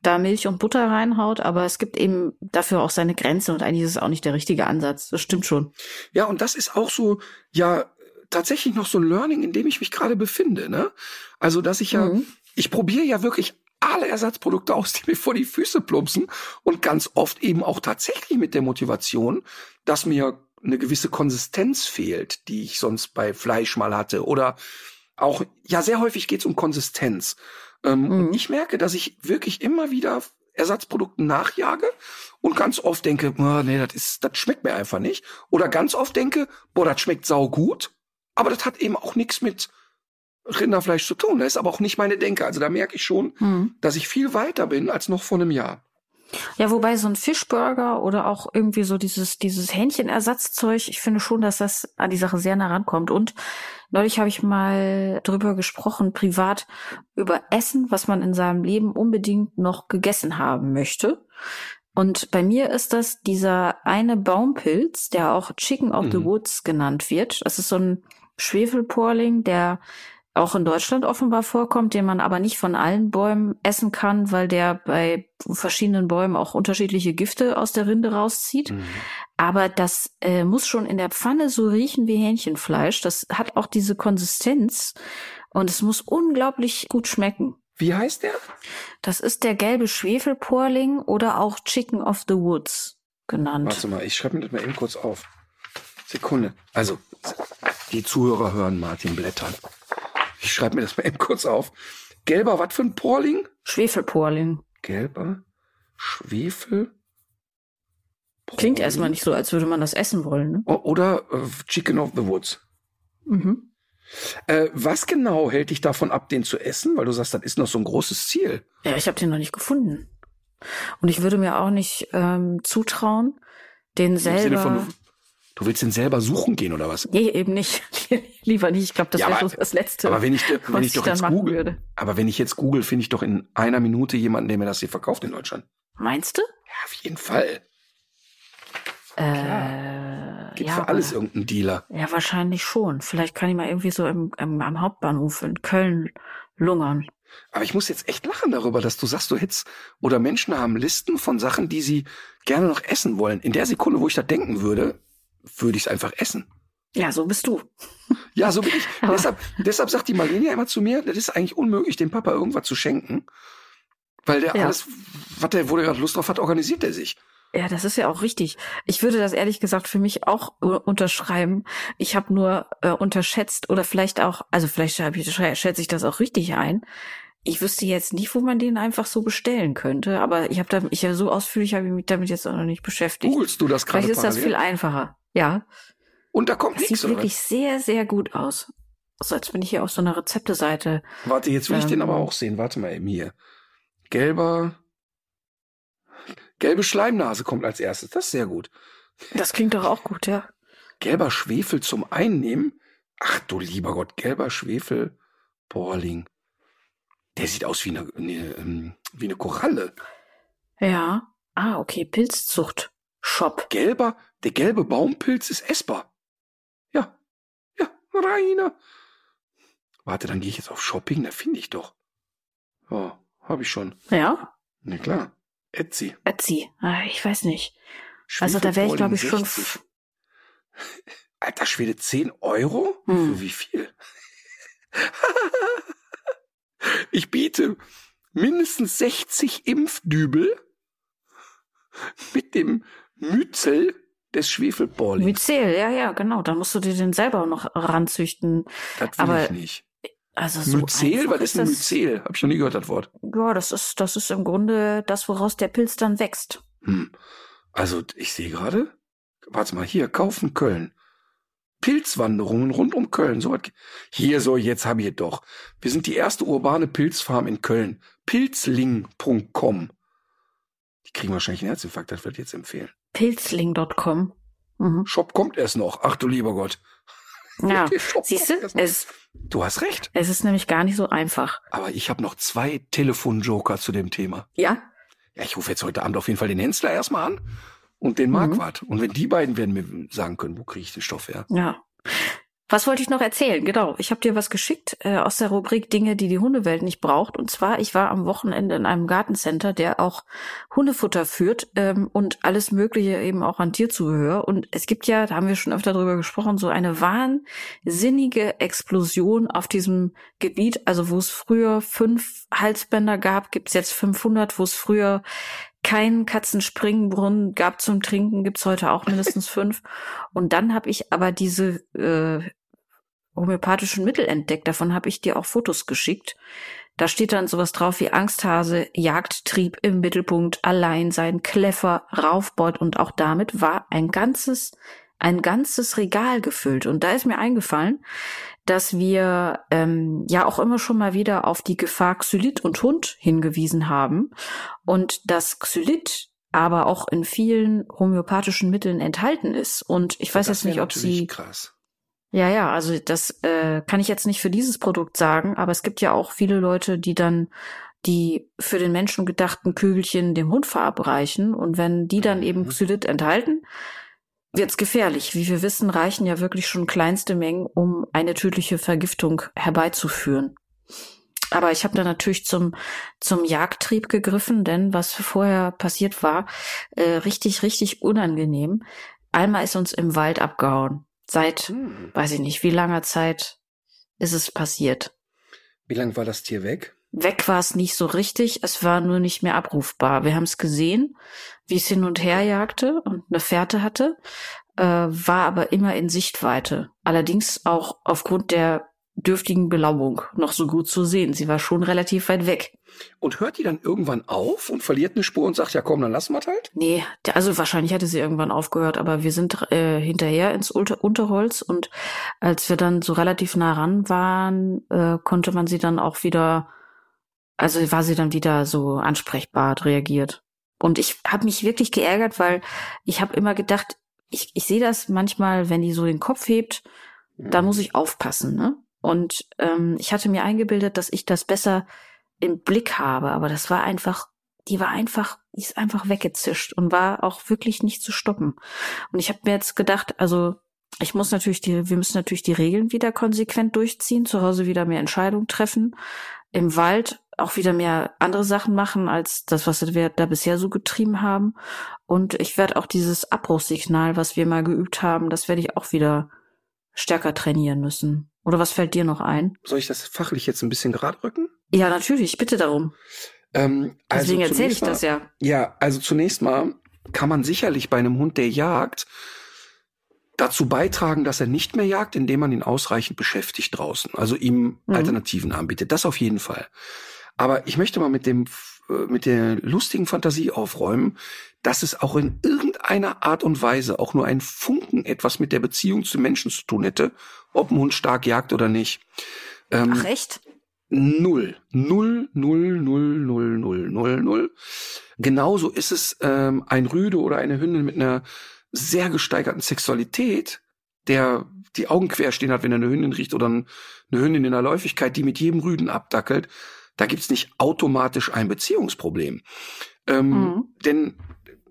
Speaker 1: da Milch und Butter reinhaut. Aber es gibt eben dafür auch seine Grenzen und eigentlich ist es auch nicht der richtige Ansatz. Das stimmt schon.
Speaker 2: Ja, und das ist auch so ja tatsächlich noch so ein Learning, in dem ich mich gerade befinde. Ne? Also, dass ich ja, mhm. ich probiere ja wirklich alle Ersatzprodukte aus, die mir vor die Füße plumpsen und ganz oft eben auch tatsächlich mit der Motivation, dass mir eine gewisse Konsistenz fehlt, die ich sonst bei Fleisch mal hatte oder auch, ja, sehr häufig geht es um Konsistenz. Ähm, mhm. Und ich merke, dass ich wirklich immer wieder Ersatzprodukten nachjage und ganz oft denke, oh, nee, das ist, das schmeckt mir einfach nicht. Oder ganz oft denke, boah, das schmeckt sau gut. Aber das hat eben auch nichts mit Rinderfleisch zu tun. Das ist aber auch nicht meine Denke. Also da merke ich schon, hm. dass ich viel weiter bin als noch vor einem Jahr.
Speaker 1: Ja, wobei so ein Fischburger oder auch irgendwie so dieses, dieses Hähnchenersatzzeug, ich finde schon, dass das an die Sache sehr nah rankommt. Und neulich habe ich mal drüber gesprochen, privat, über Essen, was man in seinem Leben unbedingt noch gegessen haben möchte. Und bei mir ist das dieser eine Baumpilz, der auch Chicken of the
Speaker 2: Mhm.
Speaker 1: Woods genannt wird. Das ist so ein Schwefelporling, der auch in Deutschland offenbar vorkommt, den man aber nicht von allen Bäumen essen kann, weil der bei verschiedenen Bäumen auch unterschiedliche Gifte aus der Rinde rauszieht.
Speaker 2: Mhm.
Speaker 1: Aber das äh, muss schon in der Pfanne so riechen wie Hähnchenfleisch. Das hat auch diese Konsistenz und es muss unglaublich gut schmecken.
Speaker 2: Wie heißt der?
Speaker 1: Das ist der gelbe Schwefelporling oder auch Chicken of the Woods genannt.
Speaker 2: Warte mal, ich schreibe mir das mal eben kurz auf. Sekunde. Also, die Zuhörer hören Martin blättern. Ich schreibe mir das mal eben kurz auf. Gelber, was für ein Porling?
Speaker 1: Schwefelporling.
Speaker 2: Gelber Schwefel.
Speaker 1: Klingt erstmal nicht so, als würde man das essen wollen. Ne?
Speaker 2: Oder äh, Chicken of the Woods.
Speaker 1: Mhm.
Speaker 2: Äh, was genau hält dich davon ab, den zu essen? Weil du sagst, das ist noch so ein großes Ziel.
Speaker 1: Ja, ich habe den noch nicht gefunden. Und ich würde mir auch nicht ähm, zutrauen, den
Speaker 2: Im Sinne
Speaker 1: selber.
Speaker 2: von, du, willst den selber suchen gehen oder was?
Speaker 1: Nee, eben nicht. Lieber nicht. Ich glaube, das
Speaker 2: Ja,
Speaker 1: wäre so das Letzte.
Speaker 2: Aber wenn ich, wenn ich doch jetzt google,
Speaker 1: würde.
Speaker 2: aber wenn ich jetzt google, finde ich doch in einer Minute jemanden, der mir das hier verkauft in Deutschland.
Speaker 1: Meinst du?
Speaker 2: Ja, auf jeden Fall.
Speaker 1: Äh,
Speaker 2: Gibt
Speaker 1: ja,
Speaker 2: für alles
Speaker 1: aber-
Speaker 2: irgendeinen Dealer.
Speaker 1: Ja, wahrscheinlich schon. Vielleicht kann ich mal irgendwie so im, im, am Hauptbahnhof in Köln lungern.
Speaker 2: Aber ich muss jetzt echt lachen darüber, dass du sagst, du hättest oder Menschen haben Listen von Sachen, die sie gerne noch essen wollen. In der Sekunde, wo ich da denken würde, würde ich es einfach essen.
Speaker 1: Ja, so bist du.
Speaker 2: Ja, so bin ich. Deshalb, deshalb sagt die Marlene ja immer zu mir, das ist eigentlich unmöglich, dem Papa irgendwas zu schenken. Weil der
Speaker 1: Ja.
Speaker 2: alles, was der, wo der gerade Lust drauf hat, organisiert er sich.
Speaker 1: Ja, das ist ja auch richtig. Ich würde das ehrlich gesagt für mich auch unterschreiben. Ich habe nur äh, unterschätzt oder vielleicht auch, also vielleicht schätze ich das auch richtig ein. Ich wüsste jetzt nicht, wo man den einfach so bestellen könnte, aber ich habe da, ich ja so ausführlich habe ich mich damit jetzt auch noch nicht beschäftigt.
Speaker 2: Googlest du das gerade
Speaker 1: Vielleicht ist das
Speaker 2: parallel?
Speaker 1: viel einfacher. Ja,
Speaker 2: Und da kommt
Speaker 1: das
Speaker 2: nichts,
Speaker 1: sieht wirklich sehr, sehr gut aus. So als wenn ich hier auf so einer Rezepteseite.
Speaker 2: Warte, jetzt will ich den
Speaker 1: Ähm.
Speaker 2: aber auch sehen. Warte mal eben hier. Gelber, gelbe Schleimnase kommt als erstes. Das ist sehr gut.
Speaker 1: Das klingt doch auch gut, ja.
Speaker 2: Gelber Schwefel zum Einnehmen. Ach du lieber Gott, gelber Schwefel, Porling. Der sieht aus wie eine, eine, ähm, wie eine Koralle.
Speaker 1: Ja. Ah, okay, Pilzzucht. Shop.
Speaker 2: Gelber, der gelbe Baumpilz ist essbar. Ja, ja, Rainer. Warte, dann gehe ich jetzt auf Shopping, da finde ich doch. Ja, habe ich schon.
Speaker 1: Ja?
Speaker 2: Na klar. Etsy.
Speaker 1: Etsy. Ah, ich weiß nicht. Also da wäre ich, glaube ich, schon.
Speaker 2: Schwefelporling 60. Alter Schwede, 10 Euro?
Speaker 1: Hm.
Speaker 2: Für wie viel? ich biete mindestens 60 Impfdübel mit dem Myzel des Schwefelporlings.
Speaker 1: Myzel, ja, ja, genau. Dann musst du dir den selber noch ranzüchten.
Speaker 2: Das will
Speaker 1: aber
Speaker 2: ich nicht.
Speaker 1: Also so
Speaker 2: Myzel? Was ist ein
Speaker 1: das-
Speaker 2: Myzel? Hab ich noch nie gehört, das Wort.
Speaker 1: Ja, das ist, das ist im Grunde das, woraus der Pilz dann wächst.
Speaker 2: Hm. Also, ich sehe gerade. Warte mal, hier, kaufen Köln. Pilzwanderungen rund um Köln. So was. Hier, so, jetzt habe ich es doch. Wir sind die erste urbane Pilzfarm in Köln. Pilzling.com. Die kriegen wahrscheinlich einen Herzinfarkt, das wird jetzt empfehlen.
Speaker 1: Pilzling.com. Mhm.
Speaker 2: Shop kommt erst noch. Ach du lieber Gott.
Speaker 1: Ja, siehst du, es,
Speaker 2: Du hast recht.
Speaker 1: es ist nämlich gar nicht so einfach.
Speaker 2: Aber ich habe noch zwei Telefonjoker zu dem Thema.
Speaker 1: Ja?
Speaker 2: Ja, ich rufe jetzt heute Abend auf jeden Fall den Hensler erstmal an und den Marquardt. Und wenn die beiden werden mir sagen können, wo kriege ich den Stoff her?
Speaker 1: Ja. Was wollte ich noch erzählen? Genau, ich habe dir was geschickt äh, aus der Rubrik Dinge, die die Hundewelt nicht braucht. Und zwar, ich war am Wochenende in einem Gartencenter, der auch Hundefutter führt ähm, und alles Mögliche eben auch an Tierzubehör. Und es gibt ja, da haben wir schon öfter drüber gesprochen, so eine wahnsinnige Explosion auf diesem Gebiet. Also wo es früher fünf Halsbänder gab, gibt es jetzt 500. Wo es früher keinen Katzenspringbrunnen gab zum Trinken, gibt's heute auch mindestens fünf. Und dann habe ich aber diese äh, homöopathischen Mittel entdeckt. Davon habe ich dir auch Fotos geschickt. Da steht dann sowas drauf wie Angsthase, Jagdtrieb im Mittelpunkt, Alleinsein, Kleffer, Raufbeut und auch damit war ein ganzes, ein ganzes Regal gefüllt. Und da ist mir eingefallen, dass wir ähm, ja auch immer schon mal wieder auf die Gefahr Xylit und Hund hingewiesen haben und dass Xylit aber auch in vielen homöopathischen Mitteln enthalten ist. Und ich weiß
Speaker 2: Das
Speaker 1: jetzt nicht, ob sie
Speaker 2: krass.
Speaker 1: Ja, ja, also das äh, kann ich jetzt nicht für dieses Produkt sagen, aber es gibt ja auch viele Leute, die dann die für den Menschen gedachten Kügelchen dem Hund verabreichen. Und wenn die dann eben Xylit enthalten, wird's gefährlich. Wie wir wissen, reichen ja wirklich schon kleinste Mengen, um eine tödliche Vergiftung herbeizuführen. Aber ich habe da natürlich zum, zum Jagdtrieb gegriffen, denn was vorher passiert war, äh, richtig, richtig unangenehm. Alma ist uns im Wald abgehauen. Seit, hm. weiß ich nicht, wie langer Zeit ist es passiert.
Speaker 2: Wie lange war das Tier weg?
Speaker 1: Weg war es nicht so richtig, es war nur nicht mehr abrufbar. Wir haben es gesehen, wie es hin und her jagte und eine Fährte hatte, äh, war aber immer in Sichtweite. Allerdings auch aufgrund der dürftigen Belauung noch so gut zu sehen. Sie war schon relativ weit weg.
Speaker 2: Und hört die dann irgendwann auf und verliert eine Spur und sagt, ja komm, dann lassen wir halt?
Speaker 1: Nee, also wahrscheinlich hatte sie irgendwann aufgehört, aber wir sind äh, hinterher ins Unter Unterholz und als wir dann so relativ nah ran waren, äh, konnte man sie dann auch wieder, also war sie dann wieder so ansprechbar reagiert. Und ich habe mich wirklich geärgert, weil ich habe immer gedacht, ich, ich sehe das manchmal, wenn die so den Kopf hebt, da mhm. muss ich aufpassen, ne? Und ähm, ich hatte mir eingebildet, dass ich das besser im Blick habe, aber das war einfach, die war einfach, die ist einfach weggezischt und war auch wirklich nicht zu stoppen. Und ich habe mir jetzt gedacht, also ich muss natürlich die, wir müssen natürlich die Regeln wieder konsequent durchziehen, zu Hause wieder mehr Entscheidungen treffen, im Wald auch wieder mehr andere Sachen machen als das, was wir da bisher so getrieben haben. Und ich werde auch dieses Abbruchssignal, was wir mal geübt haben, das werde ich auch wieder stärker trainieren müssen. Oder was fällt dir noch ein?
Speaker 2: Soll ich das fachlich jetzt ein bisschen gerade rücken?
Speaker 1: Ja, natürlich, bitte darum.
Speaker 2: Ähm,
Speaker 1: also Deswegen erzähle ich
Speaker 2: mal,
Speaker 1: das ja.
Speaker 2: Ja, also zunächst mal kann man sicherlich bei einem Hund, der jagt, dazu beitragen, dass er nicht mehr jagt, indem man ihn ausreichend beschäftigt draußen, also ihm mhm. Alternativen anbietet. Das auf jeden Fall. Aber ich möchte mal mit dem mit der lustigen Fantasie aufräumen, dass es auch in irgendeiner Art und Weise auch nur ein Funken etwas mit der Beziehung zu Menschen zu tun hätte, ob ein Hund stark jagt oder nicht.
Speaker 1: Ähm, Ach echt?
Speaker 2: Null. Null, null, null, null, null, null, null. Genauso ist es ähm, ein Rüde oder eine Hündin mit einer sehr gesteigerten Sexualität, der die Augen quer stehen hat, wenn er eine Hündin riecht oder eine Hündin in der Läufigkeit, die mit jedem Rüden abdackelt. Da gibt's nicht automatisch ein Beziehungsproblem. Ähm, mhm. Denn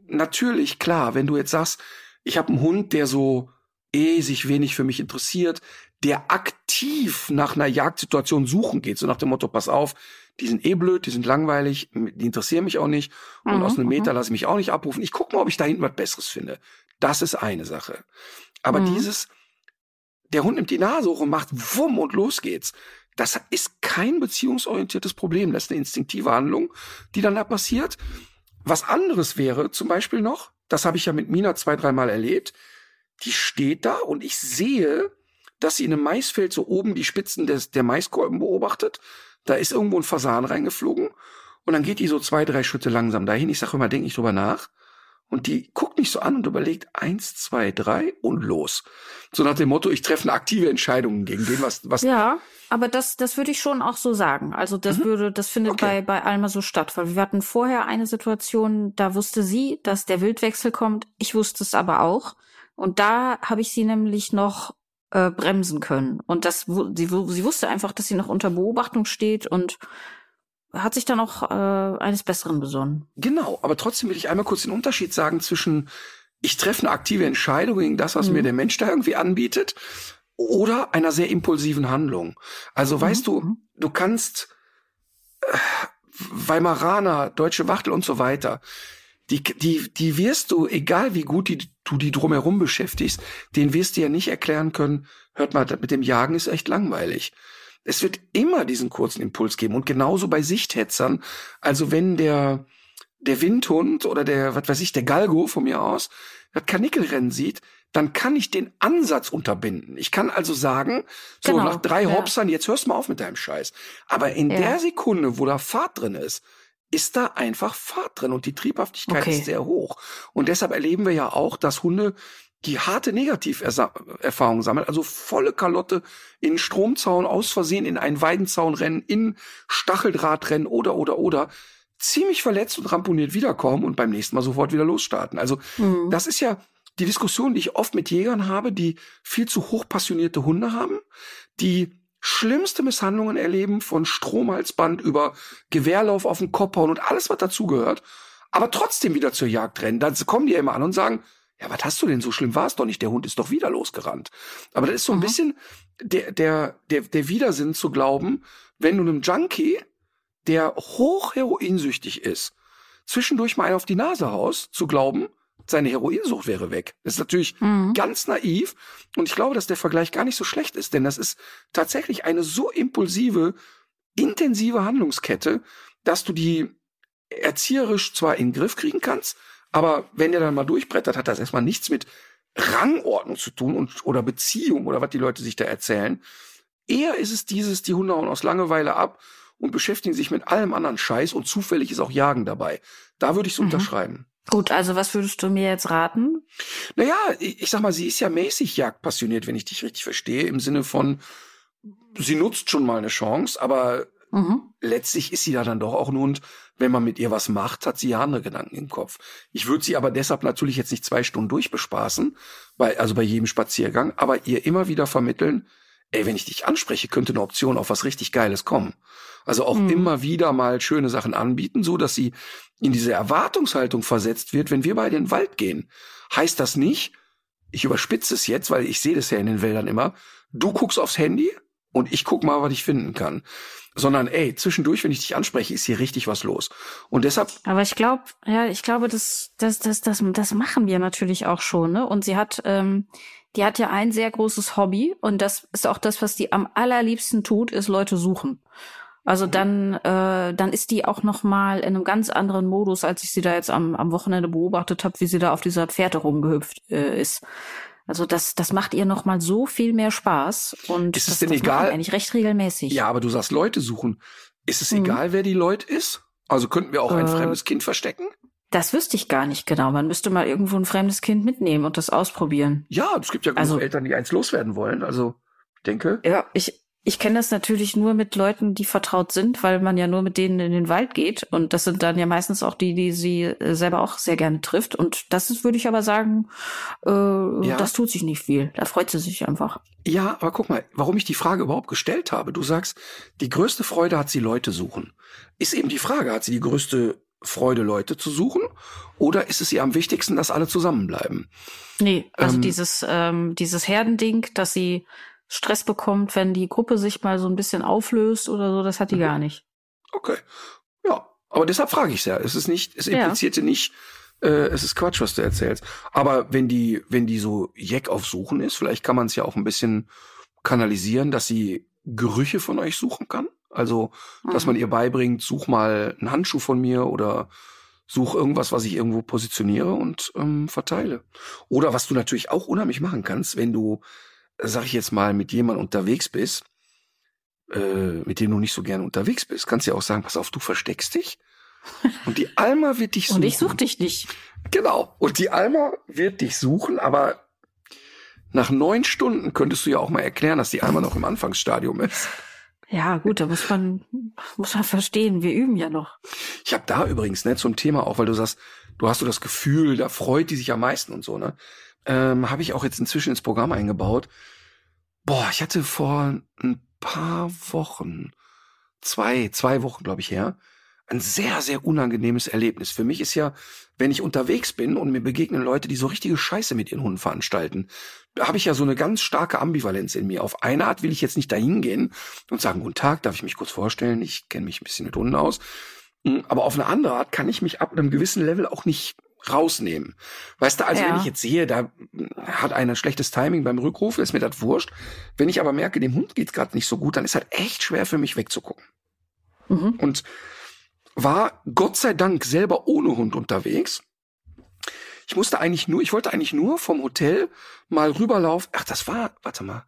Speaker 2: natürlich, klar, wenn du jetzt sagst, ich habe einen Hund, der so eh sich wenig für mich interessiert, der aktiv nach einer Jagdsituation suchen geht, so nach dem Motto, pass auf, die sind eh blöd, die sind langweilig, die interessieren mich auch nicht und mhm, aus einem Meter mhm. lasse ich mich auch nicht abrufen. Ich gucke mal, ob ich da hinten was Besseres finde. Das ist eine Sache. Aber mhm. dieses, der Hund nimmt die Nase hoch und macht Wumm und los geht's. Das ist kein beziehungsorientiertes Problem. Das ist eine instinktive Handlung, die dann da passiert. Was anderes wäre zum Beispiel noch, das habe ich ja mit Mina zwei, dreimal erlebt, die steht da und ich sehe, dass sie in einem Maisfeld so oben die Spitzen des, der Maiskolben beobachtet. Da ist irgendwo ein Fasan reingeflogen und dann geht die so zwei, drei Schritte langsam dahin. Ich sage immer, denk nicht drüber nach. Und die guckt mich so an und überlegt eins, zwei, drei und los. So nach dem Motto, ich treffe eine aktive Entscheidung gegen den, was, was.
Speaker 1: Ja, aber das, das würde ich schon auch so sagen. Also das mhm. würde, das findet okay. bei, bei Alma so statt. Weil wir hatten vorher eine Situation, da wusste sie, dass der Wildwechsel kommt. Ich wusste es aber auch. Und da habe ich sie nämlich noch äh, bremsen können. Und das, sie, sie wusste einfach, dass sie noch unter Beobachtung steht und hat sich dann auch äh, eines Besseren besonnen.
Speaker 2: Genau, aber trotzdem will ich einmal kurz den Unterschied sagen zwischen ich treffe eine aktive Entscheidung gegen das, was mhm. mir der Mensch da irgendwie anbietet, oder einer sehr impulsiven Handlung. Also mhm. weißt du, mhm. du kannst äh, Weimaraner, deutsche Wachtel und so weiter, die, die, die wirst du, egal wie gut die, du die drumherum beschäftigst, den wirst du ja nicht erklären können, hört mal, mit dem Jagen ist echt langweilig. Es wird immer diesen kurzen Impuls geben und genauso bei Sichthetzern. Also wenn der, der Windhund oder der, was weiß ich, der Galgo von mir aus, das Kanickelrennen sieht, dann kann ich den Ansatz unterbinden. Ich kann also sagen, so genau, nach drei ja. Hopsern, jetzt hörst du mal auf mit deinem Scheiß. Aber in ja. der Sekunde, wo da Fahrt drin ist, ist da einfach Fahrt drin und die Triebhaftigkeit okay. ist sehr hoch. Und deshalb erleben wir ja auch, dass Hunde die harte Negativerfahrung sammeln, also volle Kalotte in Stromzaun aus Versehen in einen Weidenzaun rennen, in Stacheldraht rennen oder oder oder ziemlich verletzt und ramponiert wiederkommen und beim nächsten Mal sofort wieder losstarten. Also mhm. das ist ja die Diskussion, die ich oft mit Jägern habe, die viel zu hochpassionierte Hunde haben, die schlimmste Misshandlungen erleben, von Stromhalsband über Gewehrlauf auf den Kopf hauen und alles, was dazugehört, aber trotzdem wieder zur Jagd rennen. Dann kommen die ja immer an und sagen, ja, was hast du denn? So schlimm war es doch nicht. Der Hund ist doch wieder losgerannt. Aber das ist so ein mhm. bisschen der, der, der, der Widersinn zu glauben, wenn du einem Junkie, der hoch heroinsüchtig ist, zwischendurch mal auf die Nase haust, zu glauben, seine Heroinsucht wäre weg. Das ist natürlich mhm. ganz naiv. Und ich glaube, dass der Vergleich gar nicht so schlecht ist, denn das ist tatsächlich eine so impulsive, intensive Handlungskette, dass du die erzieherisch zwar in den Griff kriegen kannst, aber wenn der dann mal durchbrettert, hat das erstmal nichts mit Rangordnung zu tun und, oder Beziehung oder was die Leute sich da erzählen. Eher ist es dieses, die Hunde hauen aus Langeweile ab und beschäftigen sich mit allem anderen Scheiß und zufällig ist auch Jagen dabei. Da würde ich es mhm. unterschreiben.
Speaker 1: Gut, also was würdest du mir jetzt raten?
Speaker 2: Naja, ich, ich sag mal, sie ist ja mäßig jagdpassioniert, wenn ich dich richtig verstehe, im Sinne von, sie nutzt schon mal eine Chance, aber mhm. letztlich ist sie da dann doch auch nur und wenn man mit ihr was macht, hat sie ja andere Gedanken im Kopf. Ich würde sie aber deshalb natürlich jetzt nicht zwei Stunden durchbespaßen, bei, also bei jedem Spaziergang, aber ihr immer wieder vermitteln, ey, wenn ich dich anspreche, könnte eine Option auf was richtig Geiles kommen. Also auch mhm. immer wieder mal schöne Sachen anbieten, so dass sie in diese Erwartungshaltung versetzt wird, wenn wir beide in den Wald gehen. Heißt das nicht, ich überspitze es jetzt, weil ich sehe das ja in den Wäldern immer, du guckst aufs Handy und ich guck mal, was ich finden kann. Sondern, ey, zwischendurch, wenn ich dich anspreche, ist hier richtig was los. Und deshalb.
Speaker 1: Aber ich glaube, ja, ich glaube, das, das, das, das, das machen wir natürlich auch schon, ne? Und sie hat, ähm, die hat ja ein sehr großes Hobby und das ist auch das, was die am allerliebsten tut, ist Leute suchen. Also mhm. dann, äh, dann ist die auch noch mal in einem ganz anderen Modus, als ich sie da jetzt am, am Wochenende beobachtet habe, wie sie da auf dieser Pferde rumgehüpft äh, ist. Also das, das macht ihr noch mal so viel mehr Spaß und
Speaker 2: ist es
Speaker 1: das,
Speaker 2: denn
Speaker 1: das
Speaker 2: egal?
Speaker 1: Eigentlich recht regelmäßig.
Speaker 2: Ja, aber du sagst Leute suchen. Ist es mhm. egal, wer die Leute ist? Also könnten wir auch ein äh, fremdes Kind verstecken?
Speaker 1: Das wüsste ich gar nicht genau. Man müsste mal irgendwo ein fremdes Kind mitnehmen und das ausprobieren.
Speaker 2: Ja, es gibt ja genug also, Eltern, die eins loswerden wollen. Also denke.
Speaker 1: Ja, ich, ich kenne das natürlich nur mit Leuten, die vertraut sind, weil man ja nur mit denen in den Wald geht. Und das sind dann ja meistens auch die, die sie äh, selber auch sehr gerne trifft. Und das ist, würde ich aber sagen, äh, ja. das tut sich nicht viel. Da freut sie sich einfach.
Speaker 2: Ja, aber guck mal, warum ich die Frage überhaupt gestellt habe. Du sagst, die größte Freude hat sie Leute suchen. Ist eben die Frage, hat sie die größte Freude, Leute zu suchen? Oder ist es ihr am wichtigsten, dass alle zusammenbleiben?
Speaker 1: Nee, also ähm, dieses, ähm, dieses Herdending, dass sie Stress bekommt, wenn die Gruppe sich mal so ein bisschen auflöst oder so, das hat die mhm. gar nicht.
Speaker 2: Okay. Ja, aber deshalb frage ich ja. Es ist nicht, es implizierte ja. nicht, äh, es ist Quatsch, was du erzählst. Aber wenn die, wenn die so Jeck auf Suchen ist, vielleicht kann man es ja auch ein bisschen kanalisieren, dass sie Gerüche von euch suchen kann. Also, dass mhm. man ihr beibringt, such mal einen Handschuh von mir oder such irgendwas, was ich irgendwo positioniere und ähm, verteile. Oder was du natürlich auch unheimlich machen kannst, wenn du, sag ich jetzt mal, mit jemandem unterwegs bist, äh, mit dem du nicht so gerne unterwegs bist, kannst du ja auch sagen, pass auf, du versteckst dich. Und die Alma wird dich suchen.
Speaker 1: Und ich such dich nicht.
Speaker 2: Genau. Und die Alma wird dich suchen, aber nach neun Stunden könntest du ja auch mal erklären, dass die Alma noch im Anfangsstadium ist.
Speaker 1: Ja, gut, da muss man, muss man verstehen, wir üben ja noch.
Speaker 2: Ich habe da übrigens, ne, zum Thema auch, weil du sagst, du hast so das Gefühl, da freut die sich am meisten und so, ne? Ähm, habe ich auch jetzt inzwischen ins Programm eingebaut. Boah, ich hatte vor ein paar Wochen, zwei, zwei Wochen, glaube ich, her, ein sehr, sehr unangenehmes Erlebnis. Für mich ist ja, wenn ich unterwegs bin und mir begegnen Leute, die so richtige Scheiße mit ihren Hunden veranstalten, da habe ich ja so eine ganz starke Ambivalenz in mir. Auf eine Art will ich jetzt nicht dahin gehen und sagen, guten Tag, darf ich mich kurz vorstellen? Ich kenne mich ein bisschen mit Hunden aus. Hm, aber auf eine andere Art kann ich mich ab einem gewissen Level auch nicht rausnehmen. Weißt du, also ja. wenn ich jetzt sehe, da hat einer schlechtes Timing beim Rückruf, ist mir das wurscht. Wenn ich aber merke, dem Hund geht's gerade nicht so gut, dann ist halt echt schwer für mich wegzugucken. Mhm. Und war Gott sei Dank selber ohne Hund unterwegs. Ich musste eigentlich nur, ich wollte eigentlich nur vom Hotel mal rüberlaufen. Ach, das war, warte mal.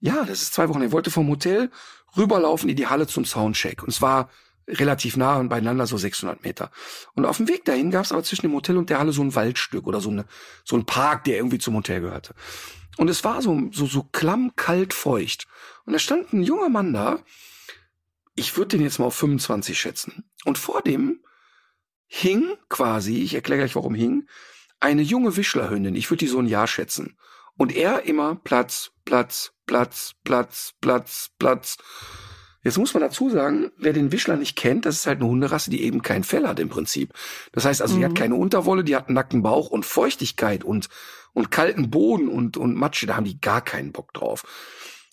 Speaker 2: Ja, das ist zwei Wochen. Ich wollte vom Hotel rüberlaufen in die Halle zum Soundcheck. Und es war relativ nah und beieinander, so 600 Meter. Und auf dem Weg dahin gab es aber zwischen dem Hotel und der Halle so ein Waldstück oder so, eine, so ein Park, der irgendwie zum Hotel gehörte. Und es war so, so, so klamm, kalt, feucht. Und da stand ein junger Mann da, ich würde den jetzt mal auf 25 schätzen. Und vor dem hing quasi, ich erkläre gleich warum hing, eine junge Wischlerhündin. Ich würde die so ein Jahr schätzen. Und er immer Platz, Platz, Platz, Platz, Platz, Platz. Jetzt muss man dazu sagen, wer den Wischler nicht kennt, das ist halt eine Hunderasse, die eben kein Fell hat im Prinzip. Das heißt also, mhm. die hat mhm. keine Unterwolle, die hat einen nackten Bauch und Feuchtigkeit und, und kalten Boden und, und Matsche, da haben die gar keinen Bock drauf.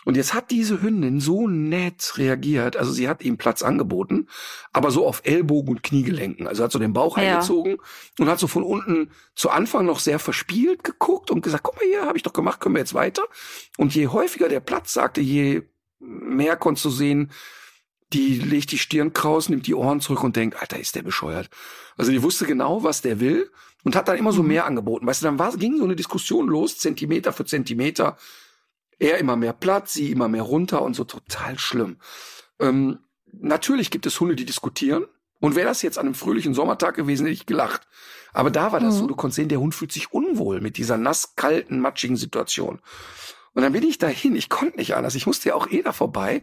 Speaker 2: Und jetzt hat diese Hündin so nett reagiert, also sie hat ihm Platz angeboten, aber so auf Ellbogen und Kniegelenken. Also hat so den Bauch ja. eingezogen und hat so von unten zu Anfang noch sehr verspielt geguckt und gesagt, guck mal hier, habe ich doch gemacht, können wir jetzt weiter. Und je häufiger der Platz sagte, je mehr konntest du sehen, die legt die Stirn kraus, nimmt die Ohren zurück und denkt, Alter, ist der bescheuert. Also die wusste genau, was der will und hat dann immer so mhm. mehr angeboten. Weißt du, dann war, ging so eine Diskussion los, Zentimeter für Zentimeter er immer mehr Platz, sie immer mehr runter und so total schlimm. Ähm, natürlich gibt es Hunde, die diskutieren. Und wäre das jetzt an einem fröhlichen Sommertag gewesen, hätte ich gelacht. Aber da war das mhm. so, du konntest sehen, der Hund fühlt sich unwohl mit dieser nass, kalten, matschigen Situation. Und dann bin ich dahin, ich konnte nicht anders, ich musste ja auch eh da vorbei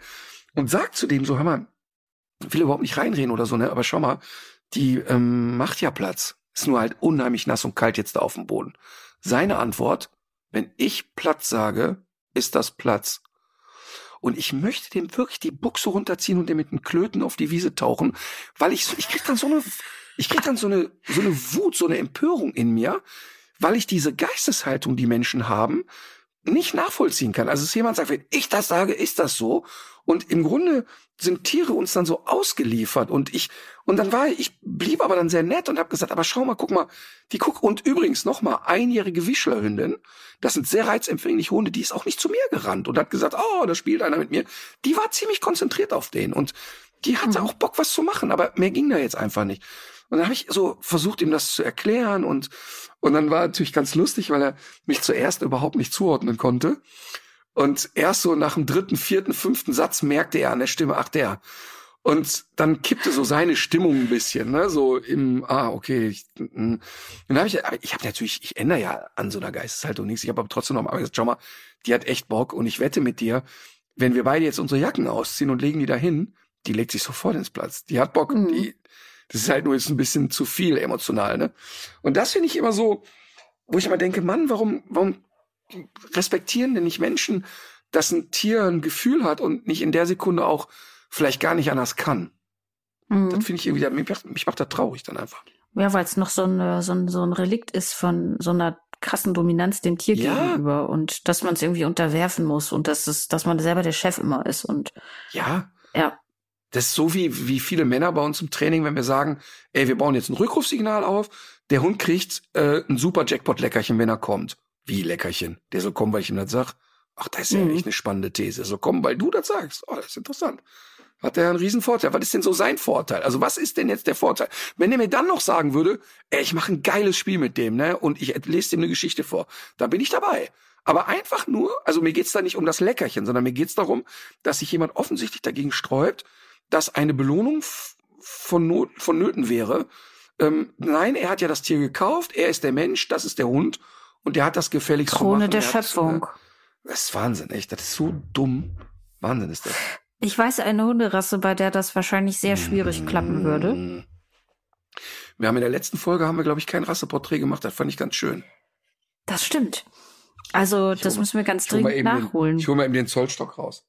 Speaker 2: und sag zu dem so, hör mal, will überhaupt nicht reinreden oder so, ne, aber schau mal, die ähm, macht ja Platz. Ist nur halt unheimlich nass und kalt jetzt da auf dem Boden. Seine Antwort, wenn ich Platz sage, ist das Platz. Und ich möchte dem wirklich die Buchse runterziehen und dem mit den Klöten auf die Wiese tauchen, weil ich, ich krieg dann so eine, ich krieg dann so eine, so eine Wut, so eine Empörung in mir, weil ich diese Geisteshaltung, die Menschen haben, nicht nachvollziehen kann. Also es jemand sagt, wenn ich das sage, ist das so. Und im Grunde sind Tiere uns dann so ausgeliefert und ich und dann war ich blieb aber dann sehr nett und habe gesagt, aber schau mal, guck mal, die guck und übrigens noch mal einjährige Wischlerhündin, das sind sehr reizempfängliche Hunde, die ist auch nicht zu mir gerannt und hat gesagt, oh, da spielt einer mit mir. Die war ziemlich konzentriert auf den und die hatte mhm. auch Bock was zu machen, aber mehr ging da jetzt einfach nicht. Und dann habe ich so versucht, ihm das zu erklären und und dann war natürlich ganz lustig, weil er mich zuerst überhaupt nicht zuordnen konnte. Und erst so nach dem dritten, vierten, fünften Satz merkte er an der Stimme, ach der. Und dann kippte so seine Stimmung ein bisschen, ne? So im, ah, okay. Ich, mm. dann habe ich, ich habe natürlich, ich ändere ja an so einer Geisteshaltung nichts. Ich habe aber trotzdem noch mal gesagt, schau mal, die hat echt Bock und ich wette mit dir, wenn wir beide jetzt unsere Jacken ausziehen und legen die dahin, die legt sich sofort ins Platz. Die hat Bock, mhm. die, das ist halt nur jetzt ein bisschen zu viel emotional, ne? Und das finde ich immer so, wo ich immer denke, Mann, warum, warum respektieren denn nicht Menschen, dass ein Tier ein Gefühl hat und nicht in der Sekunde auch vielleicht gar nicht anders kann. Mhm. Das finde ich irgendwie, mich macht, mich macht das traurig dann einfach.
Speaker 1: Ja, weil es noch so ein, so, ein, so ein Relikt ist von so einer krassen Dominanz dem Tier ja. gegenüber und dass man es irgendwie unterwerfen muss und dass es, dass man selber der Chef immer ist und
Speaker 2: ja,
Speaker 1: ja.
Speaker 2: Das ist so wie, wie viele Männer bei uns im Training, wenn wir sagen, ey, wir bauen jetzt ein Rückrufsignal auf, der Hund kriegt äh, ein super Jackpot-Leckerchen, wenn er kommt. Wie Leckerchen? Der soll kommen, weil ich ihm das sag. Ach, das ist ja mhm. echt eine spannende These. So kommen, weil du das sagst. Oh, das ist interessant. Hat er einen riesen Vorteil. Was ist denn so sein Vorteil? Also was ist denn jetzt der Vorteil? Wenn er mir dann noch sagen würde, ey, ich mache ein geiles Spiel mit dem, ne, und ich lese dem eine Geschichte vor, dann bin ich dabei. Aber einfach nur, also mir geht's da nicht um das Leckerchen, sondern mir geht's darum, dass sich jemand offensichtlich dagegen sträubt, dass eine Belohnung von, Not, von Nöten wäre. Ähm, nein, er hat ja das Tier gekauft, er ist der Mensch, das ist der Hund und der hat das gefälligst
Speaker 1: Krone der Schöpfung.
Speaker 2: Das, äh, das ist Wahnsinn, echt. Das ist so dumm. Wahnsinn ist das.
Speaker 1: Ich weiß eine Hunderasse, bei der das wahrscheinlich sehr schwierig mmh. klappen würde.
Speaker 2: Wir haben in der letzten Folge haben wir glaube ich kein Rasseporträt gemacht. Das fand ich ganz schön.
Speaker 1: Das stimmt. Also ich das müssen wir ganz dringend nachholen.
Speaker 2: Den, ich hole mal eben den Zollstock raus.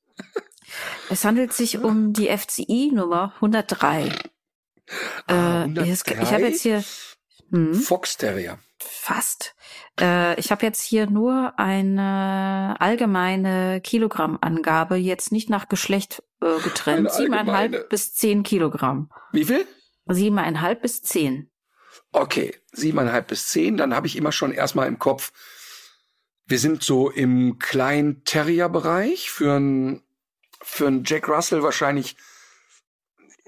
Speaker 1: Es handelt sich um die FCI Nummer 103. Ah, 103? Äh, ich habe jetzt hier
Speaker 2: hm, Fox Terrier.
Speaker 1: Fast. Äh, ich habe jetzt hier nur eine allgemeine Kilogrammangabe, jetzt nicht nach Geschlecht äh, getrennt. Siebeneinhalb bis zehn Kilogramm.
Speaker 2: Wie viel?
Speaker 1: Siebeneinhalb bis zehn.
Speaker 2: Okay, siebeneinhalb bis zehn. Dann habe ich immer schon erstmal im Kopf, wir sind so im kleinen Terrier-Bereich. Für einen für einen Jack Russell wahrscheinlich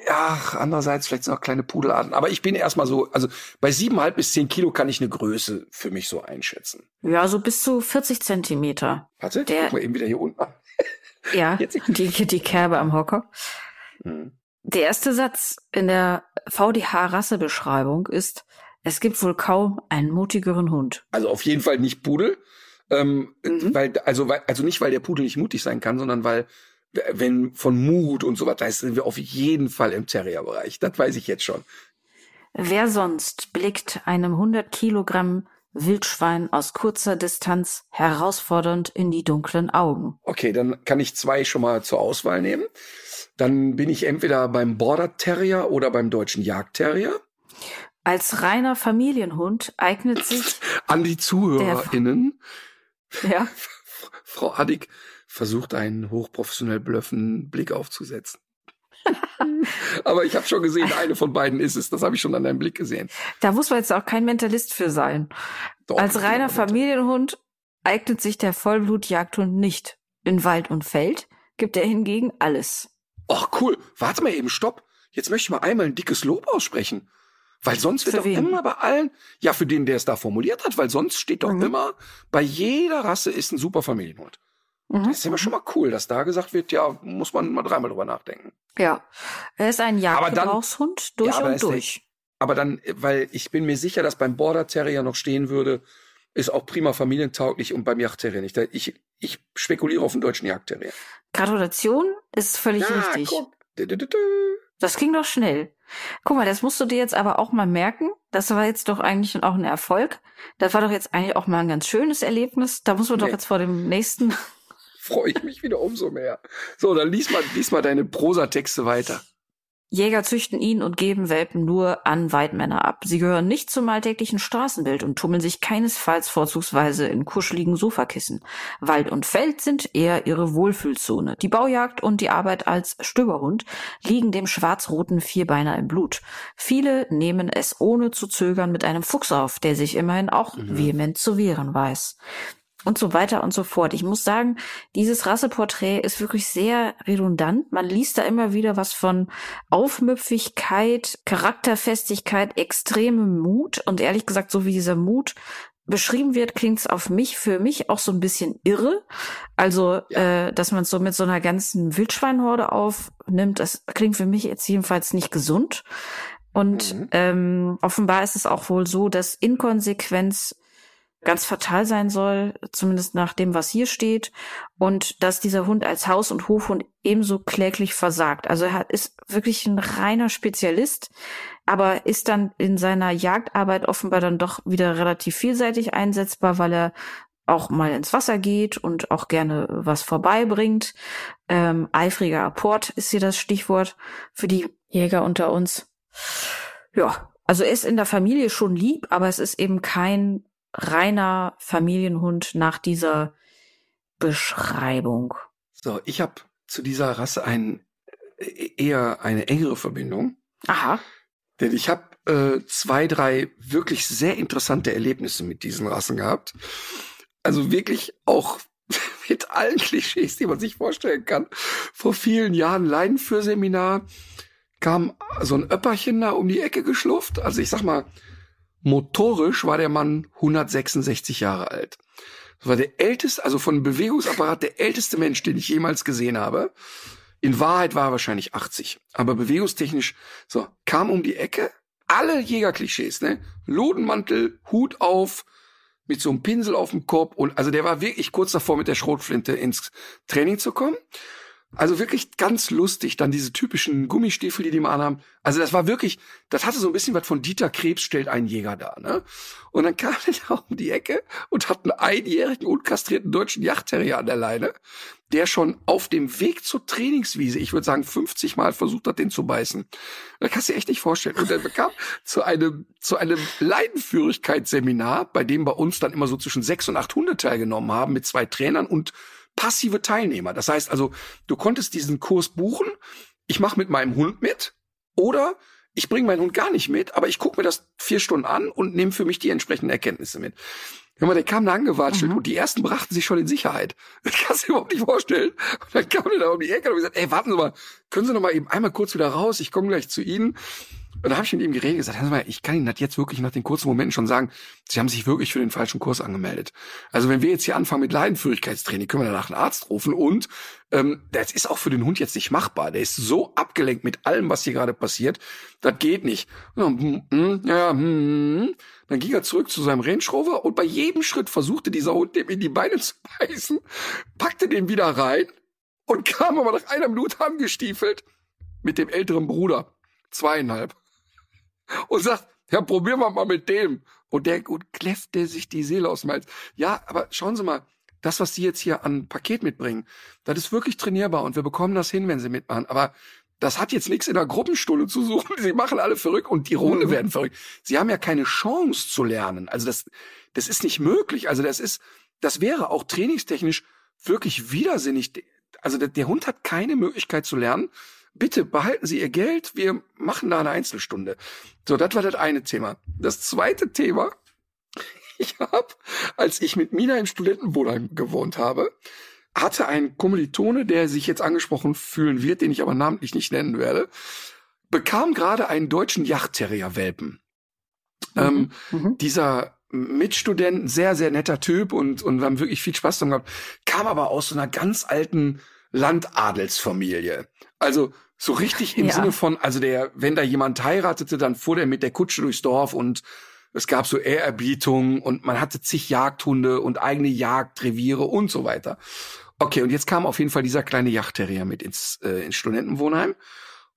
Speaker 2: ja, andererseits vielleicht sind auch kleine Pudelarten. Aber ich bin erstmal so, also bei siebeneinhalb bis zehn Kilo kann ich eine Größe für mich so einschätzen.
Speaker 1: Ja, so bis zu 40 Zentimeter.
Speaker 2: Warte, Der, guck mal eben wieder hier unten.
Speaker 1: ja, die, die Kerbe am Hocker. Mhm. Der erste Satz in der VDH-Rassebeschreibung ist, es gibt wohl kaum einen mutigeren Hund.
Speaker 2: Also auf jeden Fall nicht Pudel. Ähm, mhm. weil, also, weil, also nicht, weil der Pudel nicht mutig sein kann, sondern weil wenn von Mut und so weiter, sind wir auf jeden Fall im Terrierbereich. Das weiß ich jetzt schon.
Speaker 1: Wer sonst blickt einem 100 Kilogramm Wildschwein aus kurzer Distanz herausfordernd in die dunklen Augen.
Speaker 2: Okay, dann kann ich zwei schon mal zur Auswahl nehmen. Dann bin ich entweder beim Border Terrier oder beim deutschen Jagdterrier.
Speaker 1: Als reiner Familienhund eignet sich
Speaker 2: An die ZuhörerInnen.
Speaker 1: ja,
Speaker 2: Frau Addig versucht einen hochprofessionell blöffen Blick aufzusetzen. Aber ich habe schon gesehen, eine von beiden ist es. Das habe ich schon an deinem Blick gesehen.
Speaker 1: da muss man jetzt auch kein Mentalist für sein.
Speaker 2: Doch,
Speaker 1: Als reiner. Familienhund eignet sich der Vollblutjagdhund nicht. In Wald und Feld gibt er hingegen alles.
Speaker 2: Ach cool. Warte mal eben, stopp. Jetzt möchte ich mal einmal ein dickes Lob aussprechen. Weil sonst wird
Speaker 1: Für
Speaker 2: doch
Speaker 1: wen?
Speaker 2: immer bei allen, ja, für den, der es da formuliert hat, weil sonst steht doch
Speaker 1: Mhm.
Speaker 2: immer, bei jeder Rasse ist ein super Familienhund.
Speaker 1: Mhm.
Speaker 2: Das ist immer schon mal cool, dass da gesagt wird, ja, muss man mal dreimal drüber nachdenken.
Speaker 1: Ja. Er ist ein Jagdgebrauchshund durch
Speaker 2: Ja, aber
Speaker 1: und
Speaker 2: ist der-
Speaker 1: durch.
Speaker 2: Aber dann, weil ich bin mir sicher, dass beim Border Terrier noch stehen würde, ist auch prima familientauglich und beim Jagdterrier nicht. Ich, ich spekuliere auf den deutschen Jagdterrier.
Speaker 1: Gratulation ist völlig richtig.
Speaker 2: dü, dü.
Speaker 1: Das ging doch schnell. Guck mal, das musst du dir jetzt aber auch mal merken. Das war jetzt doch eigentlich auch ein Erfolg. Das war doch jetzt eigentlich auch mal ein ganz schönes Erlebnis. Da muss man doch
Speaker 2: Nee.
Speaker 1: jetzt vor dem nächsten.
Speaker 2: Freue ich mich wieder umso mehr. So, dann lies mal, lies mal deine Prosatexte weiter.
Speaker 1: Jäger züchten ihn und geben Welpen nur an Weidmänner ab. Sie gehören nicht zum alltäglichen Straßenbild und tummeln sich keinesfalls vorzugsweise in kuscheligen Sofakissen. Wald und Feld sind eher ihre Wohlfühlzone. Die Baujagd und die Arbeit als Stöberhund liegen dem schwarz-roten Vierbeiner im Blut. Viele nehmen es ohne zu zögern mit einem Fuchs auf, der sich immerhin auch vehement zu wehren weiß und so weiter und so fort. Ich muss sagen, dieses Rasseporträt ist wirklich sehr redundant. Man liest da immer wieder was von Aufmüpfigkeit, Charakterfestigkeit, extremem Mut. Und ehrlich gesagt, so wie dieser Mut beschrieben wird, klingt es auf mich, für mich auch so ein bisschen irre. Also, äh, dass man es so mit so einer ganzen Wildschweinhorde aufnimmt, das klingt für mich jetzt jedenfalls nicht gesund. Und
Speaker 2: Mhm.
Speaker 1: ähm, offenbar ist es auch wohl so, dass Inkonsequenz ganz fatal sein soll, zumindest nach dem, was hier steht, und dass dieser Hund als Haus- und Hofhund ebenso kläglich versagt. Also er hat, ist wirklich ein reiner Spezialist, aber ist dann in seiner Jagdarbeit offenbar dann doch wieder relativ vielseitig einsetzbar, weil er auch mal ins Wasser geht und auch gerne was vorbeibringt. Ähm, eifriger Apport ist hier das Stichwort für die Jäger unter uns. Ja, also er ist in der Familie schon lieb, aber es ist eben kein reiner Familienhund nach dieser Beschreibung.
Speaker 2: So, ich habe zu dieser Rasse ein, äh, eher eine engere Verbindung.
Speaker 1: Aha.
Speaker 2: Denn ich habe äh, zwei, drei wirklich sehr interessante Erlebnisse mit diesen Rassen gehabt. Also wirklich auch mit allen Klischees, die man sich vorstellen kann. Vor vielen Jahren Leinenführseminar kam so ein Öpperchen da um die Ecke geschlufft. Also ich sag mal, motorisch war der Mann 166 Jahre alt. Das war der älteste, also von Bewegungsapparat der älteste Mensch, den ich jemals gesehen habe. In Wahrheit war er wahrscheinlich 80, aber bewegungstechnisch so kam um die Ecke. Alle Jägerklischees, ne? Lodenmantel, Hut auf, mit so einem Pinsel auf dem Kopf und also der war wirklich kurz davor mit der Schrotflinte ins Training zu kommen. Also wirklich ganz lustig, dann diese typischen Gummistiefel, die die mal anhaben. Also das war wirklich, das hatte so ein bisschen was von Dieter Krebs stellt einen Jäger da, ne? Und dann kam er da um die Ecke und hat einen einjährigen unkastrierten deutschen Yachtterrier an der Leine, der schon auf dem Weg zur Trainingswiese, ich würde sagen 50 Mal versucht hat, den zu beißen. Da kannst du dir echt nicht vorstellen. Und er bekam zu einem, zu einem Leidenführigkeitsseminar, bei dem bei uns dann immer so zwischen sechs und acht Hunde teilgenommen haben, mit zwei Trainern und passive Teilnehmer. Das heißt also, du konntest diesen Kurs buchen, ich mache mit meinem Hund mit oder ich bringe meinen Hund gar nicht mit, aber ich gucke mir das vier Stunden an und nehme für mich die entsprechenden Erkenntnisse mit. Hör mal, der kam da angewatschelt
Speaker 1: Mhm.
Speaker 2: und die ersten brachten sich schon in Sicherheit. Das kannst du dir überhaupt nicht vorstellen. Und dann kam der da um die Ecke und gesagt, ey, warten Sie mal, können Sie noch mal eben einmal kurz wieder raus, ich komme gleich zu Ihnen. Und da habe ich mit ihm geredet und gesagt, Sie mal, ich kann Ihnen das jetzt wirklich nach den kurzen Momenten schon sagen, Sie haben sich wirklich für den falschen Kurs angemeldet. Also wenn wir jetzt hier anfangen mit Leidenführigkeitstraining, können wir danach einen Arzt rufen und ähm, das ist auch für den Hund jetzt nicht machbar. Der ist so abgelenkt mit allem, was hier gerade passiert, das geht nicht. Ja, hm, hm, ja, hm, hm. Dann ging er zurück zu seinem Range Rover und bei jedem Schritt versuchte dieser Hund dem in die Beine zu beißen, packte den wieder rein und kam aber nach einer Minute angestiefelt mit dem älteren Bruder, zweieinhalb, und sagt, Ja, probieren wir mal mit dem. Und der gut kläffte sich die Seele aus dem Hals. Ja, aber schauen Sie mal, das, was Sie jetzt hier an Paket mitbringen, das ist wirklich trainierbar und wir bekommen das hin, wenn Sie mitmachen. Aber das hat jetzt nichts in der Gruppenstunde zu suchen. Sie machen alle verrückt und die Runde mhm. werden verrückt. Sie haben ja keine Chance zu lernen. Also das, das ist nicht möglich. Also das ist, das wäre auch trainingstechnisch wirklich widersinnig. Also der, der Hund hat keine Möglichkeit zu lernen. Bitte behalten Sie Ihr Geld. Wir machen da eine Einzelstunde. So, das war das eine Thema. Das zweite Thema. Ich habe, als ich mit Mina im Studentenwohnheim gewohnt habe, hatte ein Kommilitone, der sich jetzt angesprochen fühlen wird, den ich aber namentlich nicht nennen werde, bekam gerade einen deutschen Yachtterrier-Welpen. Mhm. Ähm, mhm. Dieser Mitstudent, sehr, sehr netter Typ und, und wir haben wirklich viel Spaß dran gehabt, kam aber aus so einer ganz alten Landadelsfamilie. Also so richtig im ja. Sinne von, also der, wenn da jemand heiratete, dann fuhr der mit der Kutsche durchs Dorf und es gab so Ehrerbietung und man hatte zig Jagdhunde und eigene Jagdreviere und so weiter. Okay, und jetzt kam auf jeden Fall dieser kleine Yachtterrier mit ins, äh, ins Studentenwohnheim.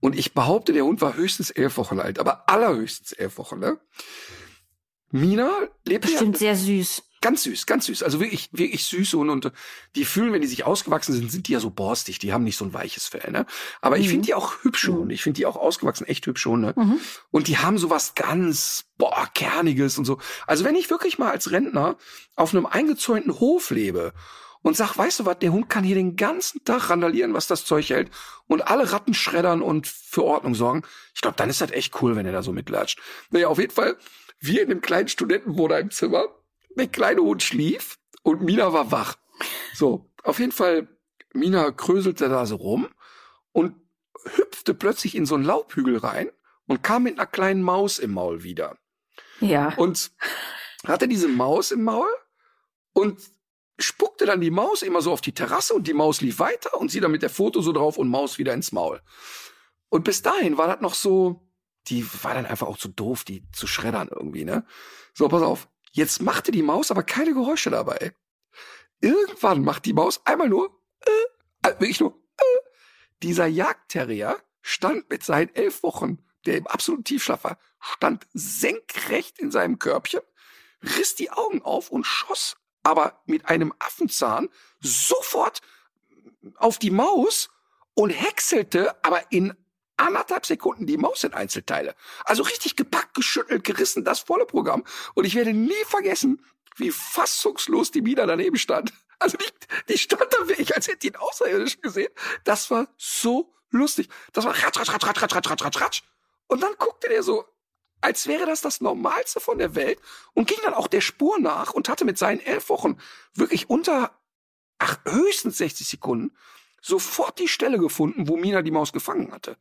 Speaker 2: Und ich behaupte, der Hund war höchstens elf Wochen alt, aber allerhöchstens elf Wochen, ne? Mina lebt
Speaker 1: Bestimmt ja, sehr süß.
Speaker 2: Ganz süß, ganz süß. Also wirklich, wirklich süß und, und die fühlen, wenn die sich ausgewachsen sind, sind die ja so borstig. Die haben nicht so ein weiches Fell, ne? Aber mhm. ich finde die auch hübsch mhm. Ich finde die auch ausgewachsen echt hübsch ne? Mhm. Und die haben so was ganz, boah, kerniges und so. Also wenn ich wirklich mal als Rentner auf einem eingezäunten Hof lebe und sag, weißt du was, der Hund kann hier den ganzen Tag randalieren, was das Zeug hält und alle Ratten schreddern und für Ordnung sorgen. Ich glaube, dann ist das echt cool, wenn er da so mitlatscht. Naja, auf jeden Fall, wir in dem kleinen Studentenwohnheimzimmer der kleine Hund schlief und Mina war wach. So, auf jeden Fall, Mina kröselte da so rum und hüpfte plötzlich in so einen Laubhügel rein und kam mit einer kleinen Maus im Maul wieder.
Speaker 1: Ja.
Speaker 2: Und hatte diese Maus im Maul und spuckte dann die Maus immer so auf die Terrasse und die Maus lief weiter und sie dann mit der Foto so drauf und Maus wieder ins Maul. Und bis dahin war das noch so, die war dann einfach auch zu doof, die zu schreddern irgendwie, ne? So, pass auf. Jetzt machte die Maus aber keine Geräusche dabei. Irgendwann macht die Maus einmal nur, äh, äh, wirklich nur, äh. Dieser Jagdterrier stand mit seinen elf Wochen, der im absoluten Tiefschlaf war, stand senkrecht in seinem Körbchen, riss die Augen auf und schoss aber mit einem Affenzahn sofort auf die Maus und häckselte aber in anderthalb Sekunden die Maus in Einzelteile. Also richtig gepackt, geschüttelt, gerissen, das volle Programm. Und ich werde nie vergessen, wie fassungslos die Mina daneben stand. Also die, die stand da wirklich, als hätte die einen Außerirdischen gesehen. Das war so lustig. Das war ratsch, ratsch, ratsch, ratsch, ratsch, ratsch, ratsch, ratsch. Und dann guckte der so, als wäre das das Normalste von der Welt und ging dann auch der Spur nach und hatte mit seinen elf Wochen wirklich unter, ach, höchstens 60 Sekunden sofort die Stelle gefunden, wo Mina die Maus gefangen hatte.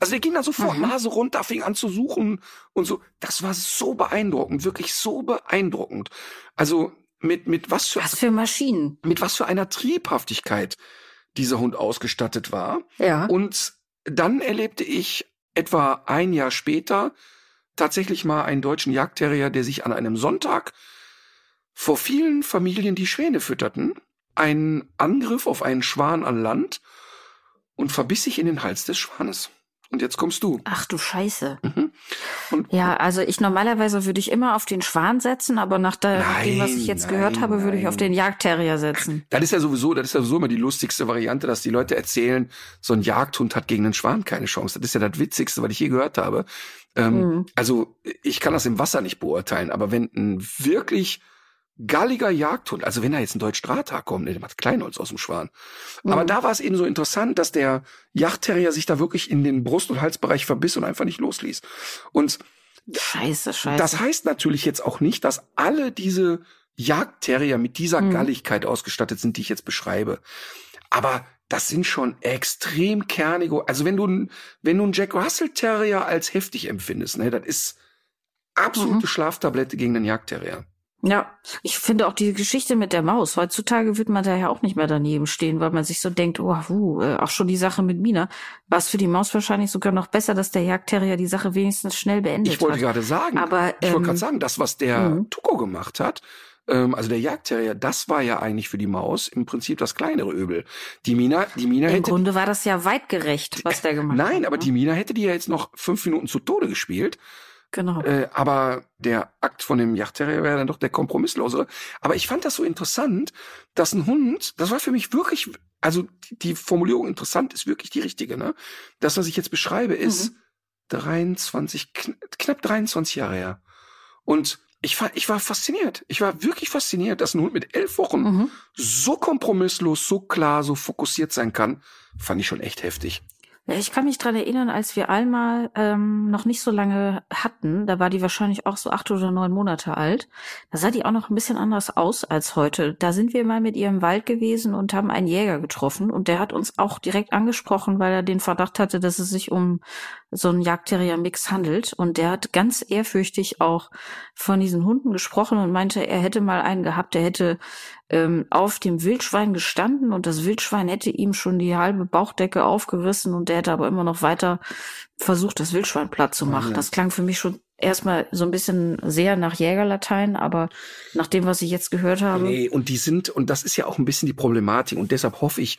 Speaker 2: Also der ging dann sofort mhm. Nase runter, fing an zu suchen und so. Das war so beeindruckend, wirklich so beeindruckend. Also mit, mit was für,
Speaker 1: was für Maschinen.
Speaker 2: Mit was für einer Triebhaftigkeit dieser Hund ausgestattet war.
Speaker 1: Ja.
Speaker 2: Und dann erlebte ich etwa ein Jahr später tatsächlich mal einen deutschen Jagdterrier, der sich an einem Sonntag vor vielen Familien die Schwäne fütterten, einen Angriff auf einen Schwan an Land und verbiss sich in den Hals des Schwanes. Und jetzt kommst du.
Speaker 1: Ach du Scheiße. Mhm. Und, ja, also ich normalerweise würde ich immer auf den Schwan setzen, aber nach der, nein, dem, was ich jetzt nein, gehört habe, würde ich auf den Jagdterrier setzen.
Speaker 2: Das ist ja sowieso, das ist ja sowieso immer die lustigste Variante, dass die Leute erzählen, so ein Jagdhund hat gegen einen Schwan keine Chance. Das ist ja das Witzigste, was ich je gehört habe. Ähm, mhm. Also ich kann das im Wasser nicht beurteilen, aber wenn ein wirklich galliger Jagdhund, also wenn da jetzt ein Deutsch-Drahtag kommt, der macht Kleinholz aus dem Schwan. Mhm. Aber da war es eben so interessant, dass der Jagdterrier sich da wirklich in den Brust- und Halsbereich verbiss und einfach nicht losließ. Und
Speaker 1: Scheiße, scheiße.
Speaker 2: Das heißt natürlich jetzt auch nicht, dass alle diese Jagdterrier mit dieser mhm. Galligkeit ausgestattet sind, die ich jetzt beschreibe. Aber das sind schon extrem kernige, also wenn du, wenn du einen Jack Russell Terrier als heftig empfindest, ne, das ist absolute mhm. Schlaftablette gegen den Jagdterrier.
Speaker 1: Ja, ich finde auch die Geschichte mit der Maus. Heutzutage wird man da ja auch nicht mehr daneben stehen, weil man sich so denkt, oh, uh, auch schon die Sache mit Mina. War es für die Maus wahrscheinlich sogar noch besser, dass der Jagdterrier die Sache wenigstens schnell beendet
Speaker 2: Ich wollte
Speaker 1: hat.
Speaker 2: gerade sagen,
Speaker 1: aber,
Speaker 2: ich wollte gerade ähm, sagen, das, was der mhm. Tuko gemacht hat, ähm, also der Jagdterrier, das war ja eigentlich für die Maus im Prinzip das kleinere Übel. Die Mina, die Mina
Speaker 1: Im
Speaker 2: hätte.
Speaker 1: Im Grunde war das ja weitgerecht, was der gemacht
Speaker 2: Nein,
Speaker 1: hat.
Speaker 2: Nein, aber ne? die Mina hätte die ja jetzt noch fünf Minuten zu Tode gespielt
Speaker 1: Genau.
Speaker 2: Äh, aber der Akt von dem Yachtterrier wäre dann doch der kompromisslosere. Aber ich fand das so interessant, dass ein Hund, das war für mich wirklich, also die, die Formulierung interessant ist wirklich die richtige, ne? Das, was ich jetzt beschreibe, ist
Speaker 1: Mhm.
Speaker 2: 23, kn knapp 23 Jahre her. Und ich war, ich war fasziniert. Ich war wirklich fasziniert, dass ein Hund mit elf Wochen
Speaker 1: Mhm.
Speaker 2: so kompromisslos, so klar, so fokussiert sein kann. Fand ich schon echt heftig.
Speaker 1: Ich kann mich dran erinnern, als wir Alma ähm, noch nicht so lange hatten, da war die wahrscheinlich auch so acht oder neun Monate alt. Da sah die auch noch ein bisschen anders aus als heute. Da sind wir mal mit ihr im Wald gewesen und haben einen Jäger getroffen und der hat uns auch direkt angesprochen, weil er den Verdacht hatte, dass es sich um so einen Jagdterrier-Mix handelt. Und der hat ganz ehrfürchtig auch von diesen Hunden gesprochen und meinte, er hätte mal einen gehabt, der hätte ähm, auf dem Wildschwein gestanden und das Wildschwein hätte ihm schon die halbe Bauchdecke aufgerissen und der hätte aber immer noch weiter versucht, das Wildschwein platt zu machen.
Speaker 2: Ja.
Speaker 1: Das klang für mich schon erstmal so ein bisschen sehr nach Jägerlatein, aber nach dem, was ich jetzt gehört habe.
Speaker 2: Nee, und die sind, und das ist ja auch ein bisschen die Problematik, und deshalb hoffe ich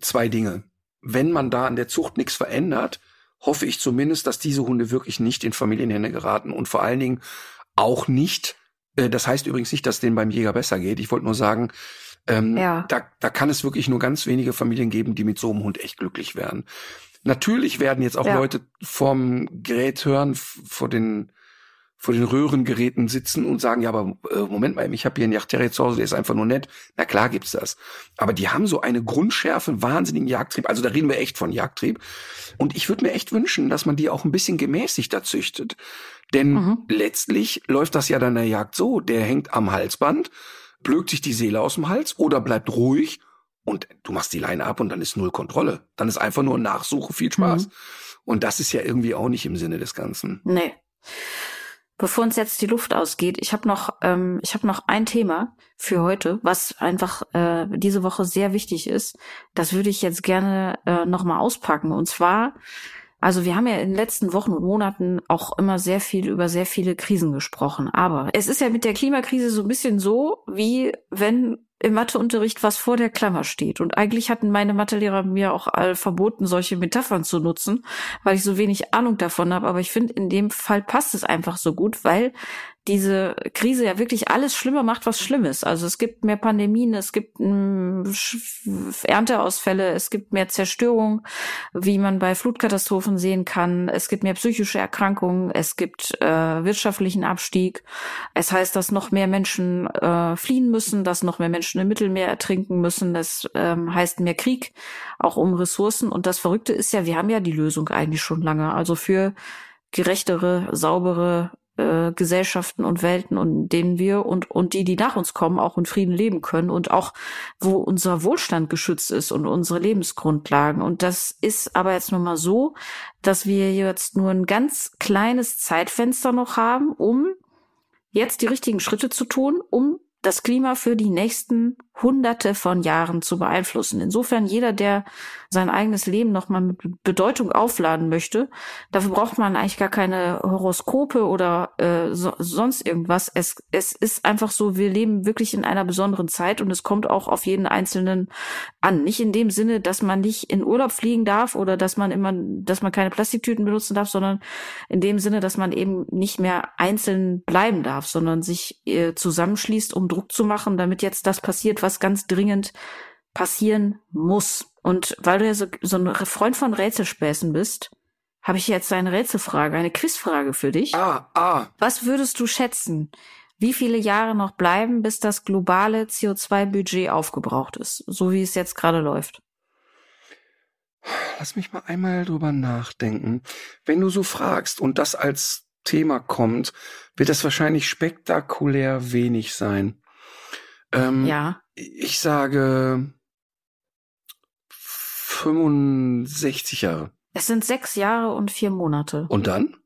Speaker 2: zwei Dinge. Wenn man da an der Zucht nichts verändert, hoffe ich zumindest, dass diese Hunde wirklich nicht in Familienhände geraten und vor allen Dingen auch nicht, das heißt übrigens nicht, dass denen beim Jäger besser geht. Ich wollte nur sagen, ähm,
Speaker 1: Ja.
Speaker 2: da, da kann es wirklich nur ganz wenige Familien geben, die mit so einem Hund echt glücklich werden. Natürlich werden jetzt auch
Speaker 1: Ja.
Speaker 2: Leute vorm Gerät hören, vor den vor den Röhrengeräten sitzen und sagen, ja, aber äh, Moment mal, ich habe hier einen Yachtterrier zu Hause, der ist einfach nur nett. Na klar gibt's das. Aber die haben so eine Grundschärfe, einen wahnsinnigen Jagdtrieb. Also da reden wir echt von Jagdtrieb. Und ich würde mir echt wünschen, dass man die auch ein bisschen gemäßigter züchtet. Denn
Speaker 1: Mhm.
Speaker 2: letztlich läuft das ja dann der Jagd so, der hängt am Halsband, blökt sich die Seele aus dem Hals oder bleibt ruhig und du machst die Leine ab und dann ist null Kontrolle. Dann ist einfach nur Nachsuche, viel Spaß.
Speaker 1: Mhm.
Speaker 2: Und das ist ja irgendwie auch nicht im Sinne des Ganzen.
Speaker 1: Nee. Bevor uns jetzt die Luft ausgeht, ich habe noch, ähm, ich habe noch ein Thema für heute, was einfach äh, diese Woche sehr wichtig ist. Das würde ich jetzt gerne äh, nochmal auspacken. Und zwar, also wir haben ja in den letzten Wochen und Monaten auch immer sehr viel über sehr viele Krisen gesprochen. Aber es ist ja mit der Klimakrise so ein bisschen so, wie wenn im Matheunterricht was vor der Klammer steht. Und eigentlich hatten meine Mathelehrer mir auch all verboten, solche Metaphern zu nutzen, weil ich so wenig Ahnung davon habe. Aber ich finde, in dem Fall passt es einfach so gut, weil diese Krise ja wirklich alles schlimmer macht, was schlimm ist. Also es gibt mehr Pandemien, es gibt mm, Sch- Ernteausfälle, es gibt mehr Zerstörung, wie man bei Flutkatastrophen sehen kann. Es gibt mehr psychische Erkrankungen, es gibt äh, wirtschaftlichen Abstieg. Es heißt, dass noch mehr Menschen äh, fliehen müssen, dass noch mehr Menschen im Mittelmeer ertrinken müssen. Das ähm, heißt mehr Krieg, auch um Ressourcen. Und das Verrückte ist ja, wir haben ja die Lösung eigentlich schon lange. Also für gerechtere, saubere äh, Gesellschaften und Welten, und in denen wir und, und die, die nach uns kommen, auch in Frieden leben können und auch, wo unser Wohlstand geschützt ist und unsere Lebensgrundlagen. Und das ist aber jetzt nun mal so, dass wir jetzt nur ein ganz kleines Zeitfenster noch haben, um jetzt die richtigen Schritte zu tun, um das Klima für die nächsten Hunderte von Jahren zu beeinflussen. Insofern jeder, der sein eigenes Leben nochmal mit Bedeutung aufladen möchte, dafür braucht man eigentlich gar keine Horoskope oder äh, so, sonst irgendwas. Es, es ist einfach so, wir leben wirklich in einer besonderen Zeit und es kommt auch auf jeden Einzelnen an. Nicht in dem Sinne, dass man nicht in Urlaub fliegen darf oder dass man immer, dass man keine Plastiktüten benutzen darf, sondern in dem Sinne, dass man eben nicht mehr einzeln bleiben darf, sondern sich äh, zusammenschließt, um Druck zu machen, damit jetzt das passiert, was ganz dringend passieren muss. Und weil du ja so, so ein Freund von Rätselspäßen bist, habe ich jetzt eine Rätselfrage, eine Quizfrage für dich.
Speaker 2: Ah, ah,
Speaker 1: Was würdest du schätzen? Wie viele Jahre noch bleiben, bis das globale CO2-Budget aufgebraucht ist, so wie es jetzt gerade läuft?
Speaker 2: lass mich mal einmal drüber nachdenken. Wenn du so fragst und das als Thema kommt, wird das wahrscheinlich spektakulär wenig sein. Ähm,
Speaker 1: Ja,
Speaker 2: Ich sage 65 Jahre.
Speaker 1: es sind sechs Jahre und vier Monate.
Speaker 2: Und dann?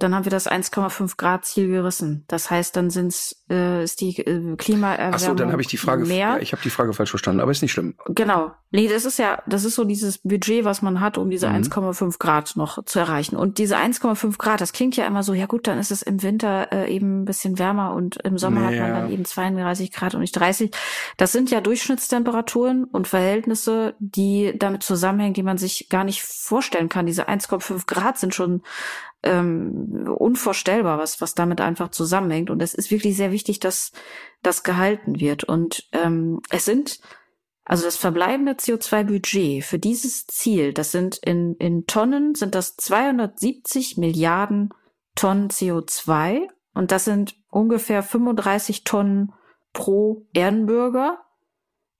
Speaker 1: Dann haben wir das 1,5 Grad Ziel gerissen. Das heißt, dann sind's, äh, ist die äh, Klimaerwärmung
Speaker 2: Ach so, dann habe ich die Frage,
Speaker 1: mehr.
Speaker 2: ich habe die Frage falsch verstanden, aber ist nicht schlimm.
Speaker 1: Genau. Nee, das ist ja, das ist so dieses Budget, was man hat, um diese
Speaker 2: Mhm.
Speaker 1: 1,5 Grad noch zu erreichen. Und diese 1,5 Grad, das klingt ja immer so, ja gut, dann ist es im Winter äh, eben ein bisschen wärmer und im Sommer hat man dann eben 32 Grad und nicht 30. Das sind ja Durchschnittstemperaturen und Verhältnisse, die damit zusammenhängen, die man sich gar nicht vorstellen kann. Diese 1,5 Grad sind schon ähm, unvorstellbar, was, was damit einfach zusammenhängt. Und es ist wirklich sehr wichtig, dass das gehalten wird. Und ähm, es sind, also das verbleibende CO2-Budget für dieses Ziel, das sind in, in Tonnen, sind das 270 Milliarden Tonnen CO2 und das sind ungefähr 35 Tonnen pro Erdenbürger.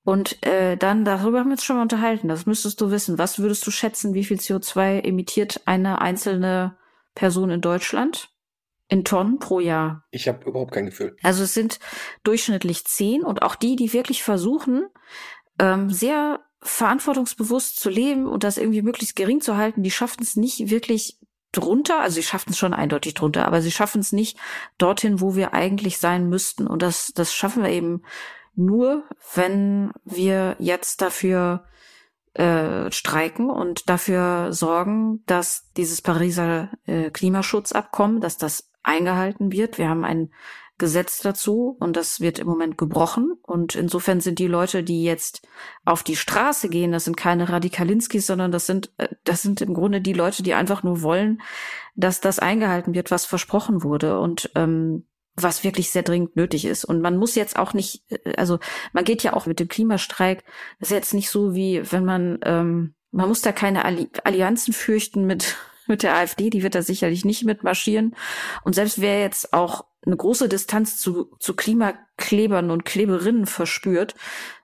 Speaker 1: Und äh, dann, darüber haben wir uns schon mal unterhalten, das müsstest du wissen. Was würdest du schätzen, wie viel CO2 emittiert eine einzelne Person in Deutschland? In Tonnen pro Jahr.
Speaker 2: Ich habe überhaupt kein Gefühl.
Speaker 1: Also es sind durchschnittlich zehn und auch die, die wirklich versuchen, ähm, sehr verantwortungsbewusst zu leben und das irgendwie möglichst gering zu halten, die schaffen es nicht wirklich drunter, also sie schaffen es schon eindeutig drunter, aber sie schaffen es nicht dorthin, wo wir eigentlich sein müssten. Und das, das schaffen wir eben nur, wenn wir jetzt dafür äh, streiken und dafür sorgen, dass dieses Pariser äh, Klimaschutzabkommen, dass das eingehalten wird. Wir haben ein Gesetz dazu und das wird im Moment gebrochen. Und insofern sind die Leute, die jetzt auf die Straße gehen, das sind keine Radikalinskis, sondern das sind, äh, das sind im Grunde die Leute, die einfach nur wollen, dass das eingehalten wird, was versprochen wurde. Und ähm, was wirklich sehr dringend nötig ist. Und man muss jetzt auch nicht, äh, also man geht ja auch mit dem Klimastreik, das ist jetzt nicht so wie, wenn man, ähm, man muss da keine Allianzen fürchten mit, mit der AfD, die wird da sicherlich nicht mitmarschieren. Und selbst wer jetzt auch eine große Distanz zu, zu Klimaklebern und Kleberinnen verspürt,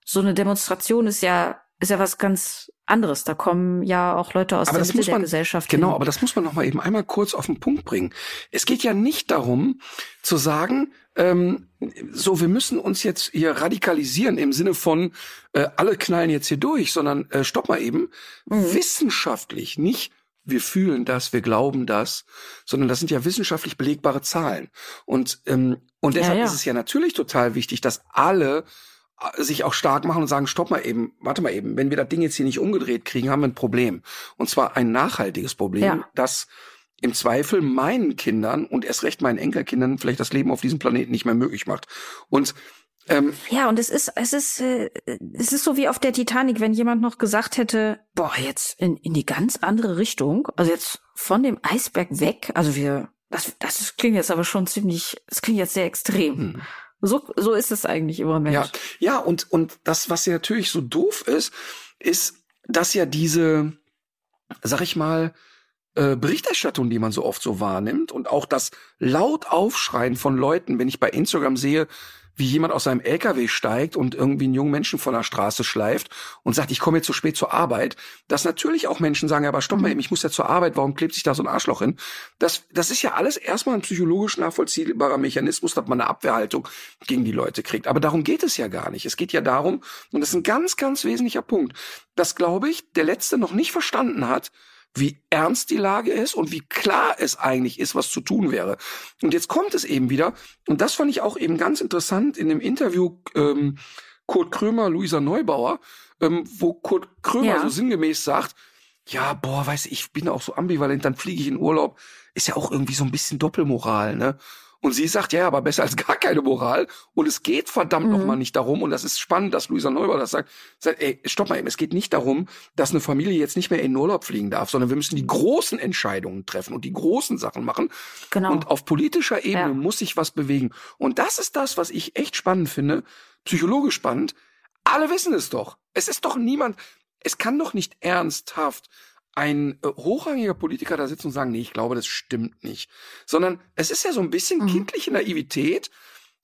Speaker 1: so eine Demonstration ist ja, ist ja was ganz anderes. Da kommen ja auch Leute aus
Speaker 2: aber
Speaker 1: der Mitte
Speaker 2: man,
Speaker 1: der Gesellschaft.
Speaker 2: Genau,
Speaker 1: hin.
Speaker 2: aber das muss man noch mal eben einmal kurz auf den Punkt bringen. Es geht ja nicht darum zu sagen, ähm, so wir müssen uns jetzt hier radikalisieren im Sinne von äh, alle knallen jetzt hier durch, sondern äh, stopp mal eben mhm. wissenschaftlich, nicht wir fühlen das, wir glauben das, sondern das sind ja wissenschaftlich belegbare Zahlen. Und ähm, und deshalb ja, ja. ist es ja natürlich total wichtig, dass alle sich auch stark machen und sagen, stopp mal eben, warte mal eben, wenn wir das Ding jetzt hier nicht umgedreht kriegen, haben wir ein Problem. Und zwar ein nachhaltiges Problem, ja. das im Zweifel meinen Kindern und erst recht meinen Enkelkindern vielleicht das Leben auf diesem Planeten nicht mehr möglich macht. Und
Speaker 1: ähm, ja, und es ist, es ist, äh, es ist so wie auf der Titanic, wenn jemand noch gesagt hätte, boah, jetzt in, in die ganz andere Richtung, also jetzt von dem Eisberg weg, also wir, das, das klingt jetzt aber schon ziemlich, das klingt jetzt sehr extrem. Hm. So, so ist es eigentlich im Moment.
Speaker 2: Ja, ja und, und das, was ja natürlich so doof ist, ist, dass ja diese, sag ich mal, äh, Berichterstattung, die man so oft so wahrnimmt und auch das laut Aufschreien von Leuten, wenn ich bei Instagram sehe, wie jemand aus seinem LKW steigt und irgendwie einen jungen Menschen von der Straße schleift und sagt, ich komme jetzt zu spät zur Arbeit, dass natürlich auch Menschen sagen, aber stopp mal eben, ich muss ja zur Arbeit, warum klebt sich da so ein Arschloch hin? Das, das ist ja alles erstmal ein psychologisch nachvollziehbarer Mechanismus, dass man eine Abwehrhaltung gegen die Leute kriegt. Aber darum geht es ja gar nicht. Es geht ja darum, und das ist ein ganz, ganz wesentlicher Punkt, dass, glaube ich, der Letzte noch nicht verstanden hat, wie ernst die Lage ist und wie klar es eigentlich ist, was zu tun wäre. Und jetzt kommt es eben wieder, und das fand ich auch eben ganz interessant in dem Interview ähm, Kurt Krömer, Luisa Neubauer, ähm, wo Kurt Krömer ja. so sinngemäß sagt, ja, boah, weiß ich, ich bin auch so ambivalent, dann fliege ich in Urlaub. Ist ja auch irgendwie so ein bisschen Doppelmoral, ne? Und sie sagt, ja, aber besser als gar keine Moral. Und es geht verdammt mhm. nochmal nicht darum, und das ist spannend, dass Luisa Neubauer das sagt, sagt, ey, stopp mal eben, es geht nicht darum, dass eine Familie jetzt nicht mehr in Urlaub fliegen darf, sondern wir müssen die großen Entscheidungen treffen und die großen Sachen machen. Genau. Und auf politischer Ebene ja. muss sich was bewegen. Und das ist das, was ich echt spannend finde, psychologisch spannend. Alle wissen es doch. Es ist doch niemand, es kann doch nicht ernsthaft ein äh, hochrangiger Politiker da sitzt und sagen, nee, ich glaube, das stimmt nicht. Sondern es ist ja so ein bisschen mhm. kindliche Naivität,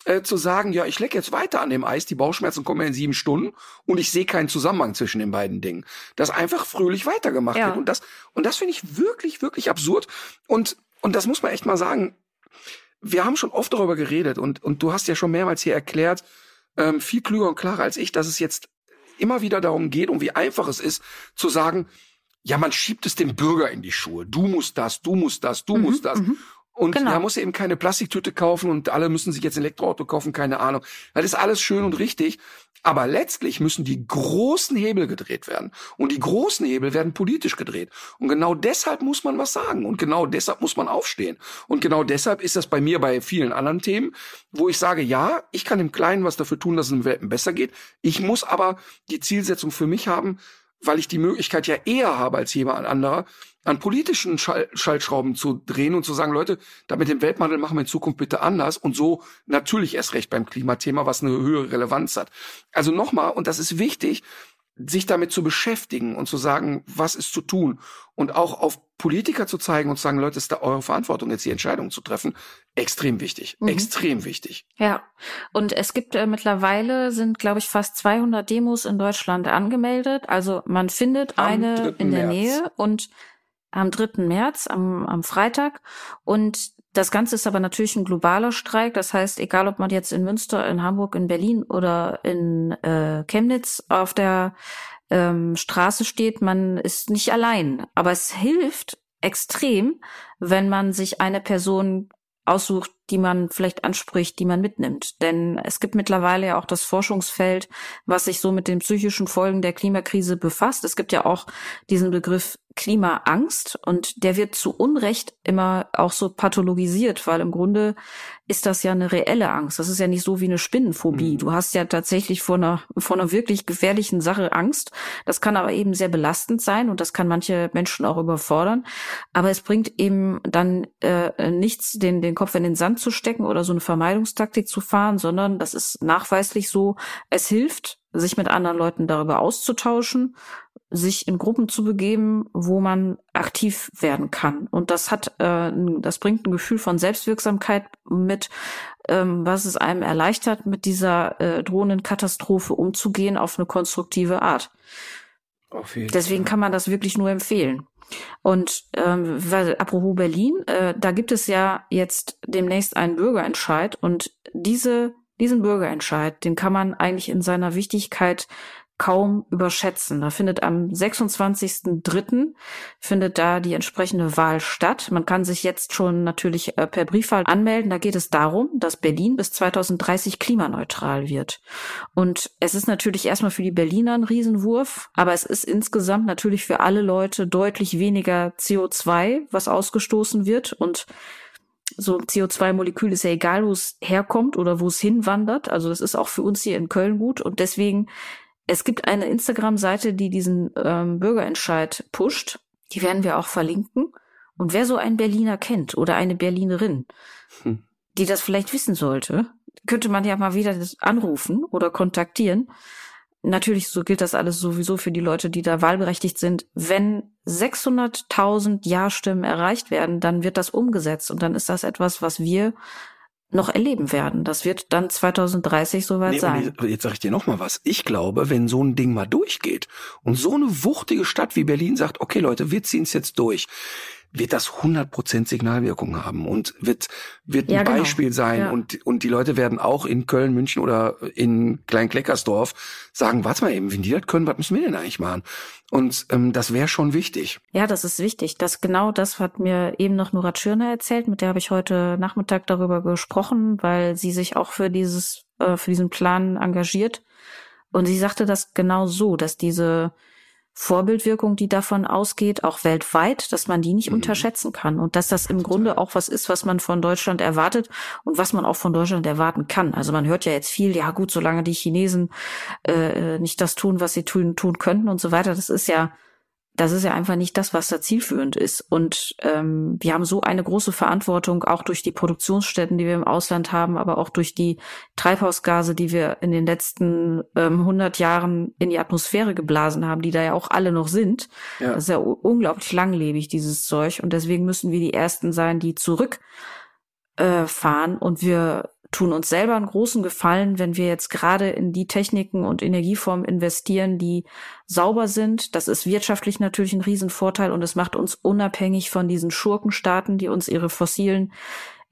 Speaker 2: äh, zu sagen, ja, ich lecke jetzt weiter an dem Eis, die Bauchschmerzen kommen ja in sieben Stunden und ich sehe keinen Zusammenhang zwischen den beiden Dingen. Dass einfach fröhlich weitergemacht ja. wird. Und das, und das finde ich wirklich, wirklich absurd. Und, und das muss man echt mal sagen. Wir haben schon oft darüber geredet und, und du hast ja schon mehrmals hier erklärt, ähm, viel klüger und klarer als ich, dass es jetzt immer wieder darum geht, um wie einfach es ist, zu sagen, ja, man schiebt es dem Bürger in die Schuhe. Du musst das, du musst das, du mhm, musst das. Mhm. Und genau. er muss eben keine Plastiktüte kaufen und alle müssen sich jetzt ein Elektroauto kaufen, keine Ahnung. Das ist alles schön und richtig. Aber letztlich müssen die großen Hebel gedreht werden. Und die großen Hebel werden politisch gedreht. Und genau deshalb muss man was sagen. Und genau deshalb muss man aufstehen. Und genau deshalb ist das bei mir bei vielen anderen Themen, wo ich sage, ja, ich kann im Kleinen was dafür tun, dass es in den Welten besser geht. Ich muss aber die Zielsetzung für mich haben, weil ich die Möglichkeit ja eher habe als jemand anderer, an politischen Schall Schallschrauben zu drehen und zu sagen, Leute, da mit dem Weltwandel machen wir in Zukunft bitte anders und so natürlich erst recht beim Klimathema, was eine höhere Relevanz hat. Also nochmal, und das ist wichtig, sich damit zu beschäftigen und zu sagen, was ist zu tun und auch auf Politiker zu zeigen und zu sagen, Leute, es ist da eure Verantwortung, jetzt die Entscheidung zu treffen, extrem wichtig, mhm. extrem wichtig.
Speaker 1: Ja, und es gibt äh, mittlerweile sind, glaube ich, fast 200 Demos in Deutschland angemeldet. Also man findet am eine in der März. Nähe und am 3. März, am, am Freitag. Und das Ganze ist aber natürlich ein globaler Streik. Das heißt, egal ob man jetzt in Münster, in Hamburg, in Berlin oder in äh, Chemnitz auf der ähm, Straße steht, man ist nicht allein. Aber es hilft extrem, wenn man sich eine Person aussucht, die man vielleicht anspricht, die man mitnimmt. Denn es gibt mittlerweile ja auch das Forschungsfeld, was sich so mit den psychischen Folgen der Klimakrise befasst. Es gibt ja auch diesen Begriff Klimaangst und der wird zu Unrecht immer auch so pathologisiert, weil im Grunde ist das ja eine reelle Angst. Das ist ja nicht so wie eine Spinnenphobie. Mhm. Du hast ja tatsächlich vor einer, vor einer wirklich gefährlichen Sache Angst. Das kann aber eben sehr belastend sein und das kann manche Menschen auch überfordern. Aber es bringt eben dann äh, nichts, den, den Kopf in den Sand zu stecken oder so eine Vermeidungstaktik zu fahren, sondern das ist nachweislich so, es hilft, sich mit anderen Leuten darüber auszutauschen, sich in Gruppen zu begeben, wo man aktiv werden kann. Und das hat, äh, das bringt ein Gefühl von Selbstwirksamkeit mit, ähm, was es einem erleichtert, mit dieser äh, drohenden Katastrophe umzugehen auf eine konstruktive Art. Deswegen kann man das wirklich nur empfehlen. Und ähm, weil, apropos Berlin, äh, da gibt es ja jetzt demnächst einen Bürgerentscheid und diese diesen Bürgerentscheid, den kann man eigentlich in seiner Wichtigkeit kaum überschätzen. Da findet am 26.03. findet da die entsprechende Wahl statt. Man kann sich jetzt schon natürlich äh, per Briefwahl anmelden. Da geht es darum, dass Berlin bis 2030 klimaneutral wird. Und es ist natürlich erstmal für die Berliner ein Riesenwurf, aber es ist insgesamt natürlich für alle Leute deutlich weniger CO2, was ausgestoßen wird und so ein CO2-Molekül ist ja egal, wo es herkommt oder wo es hinwandert. Also das ist auch für uns hier in Köln gut. Und deswegen, es gibt eine Instagram-Seite, die diesen ähm, Bürgerentscheid pusht. Die werden wir auch verlinken. Und wer so einen Berliner kennt oder eine Berlinerin, hm. die das vielleicht wissen sollte, könnte man ja mal wieder anrufen oder kontaktieren natürlich, so gilt das alles sowieso für die Leute, die da wahlberechtigt sind. Wenn 600.000 Ja-Stimmen erreicht werden, dann wird das umgesetzt und dann ist das etwas, was wir noch erleben werden. Das wird dann 2030 soweit nee, sein.
Speaker 2: Jetzt sage ich dir noch mal was. Ich glaube, wenn so ein Ding mal durchgeht und so eine wuchtige Stadt wie Berlin sagt, okay Leute, wir ziehen es jetzt durch, wird das 100% Signalwirkung haben und wird, wird ein ja, genau. Beispiel sein. Ja. Und, und die Leute werden auch in Köln, München oder in Kleinkleckersdorf sagen, warte mal eben, wenn die das können, was müssen wir denn eigentlich machen? Und ähm, das wäre schon wichtig.
Speaker 1: Ja, das ist wichtig. Das genau das hat mir eben noch Nora Schirner erzählt, mit der habe ich heute Nachmittag darüber gesprochen, weil sie sich auch für dieses, äh, für diesen Plan engagiert. Und sie sagte das genau so, dass diese Vorbildwirkung, die davon ausgeht, auch weltweit, dass man die nicht mhm. unterschätzen kann und dass das im Grunde auch was ist, was man von Deutschland erwartet und was man auch von Deutschland erwarten kann. Also man hört ja jetzt viel, ja gut, solange die Chinesen äh, nicht das tun, was sie tun, tun könnten und so weiter, das ist ja das ist ja einfach nicht das, was da zielführend ist. Und ähm, wir haben so eine große Verantwortung, auch durch die Produktionsstätten, die wir im Ausland haben, aber auch durch die Treibhausgase, die wir in den letzten ähm, 100 Jahren in die Atmosphäre geblasen haben, die da ja auch alle noch sind. Ja. Das ist ja unglaublich langlebig, dieses Zeug. Und deswegen müssen wir die Ersten sein, die zurück äh, fahren und wir tun uns selber einen großen Gefallen, wenn wir jetzt gerade in die Techniken und Energieformen investieren, die sauber sind. Das ist wirtschaftlich natürlich ein Riesenvorteil und es macht uns unabhängig von diesen Schurkenstaaten, die uns ihre fossilen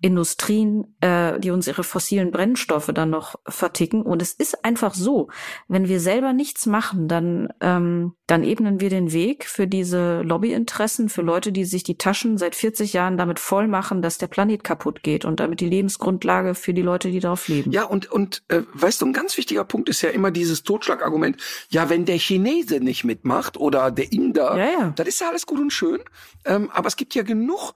Speaker 1: Industrien, äh, die uns ihre fossilen Brennstoffe dann noch verticken. Und es ist einfach so, wenn wir selber nichts machen, dann, ähm, dann ebnen wir den Weg für diese Lobbyinteressen, für Leute, die sich die Taschen seit 40 Jahren damit voll machen, dass der Planet kaputt geht und damit die Lebensgrundlage für die Leute, die darauf leben.
Speaker 2: Ja, und, und äh, weißt du, ein ganz wichtiger Punkt ist ja immer dieses Totschlagargument, ja, wenn der Chinese nicht mitmacht oder der Inder, ja, ja. das ist ja alles gut und schön. Ähm, aber es gibt ja genug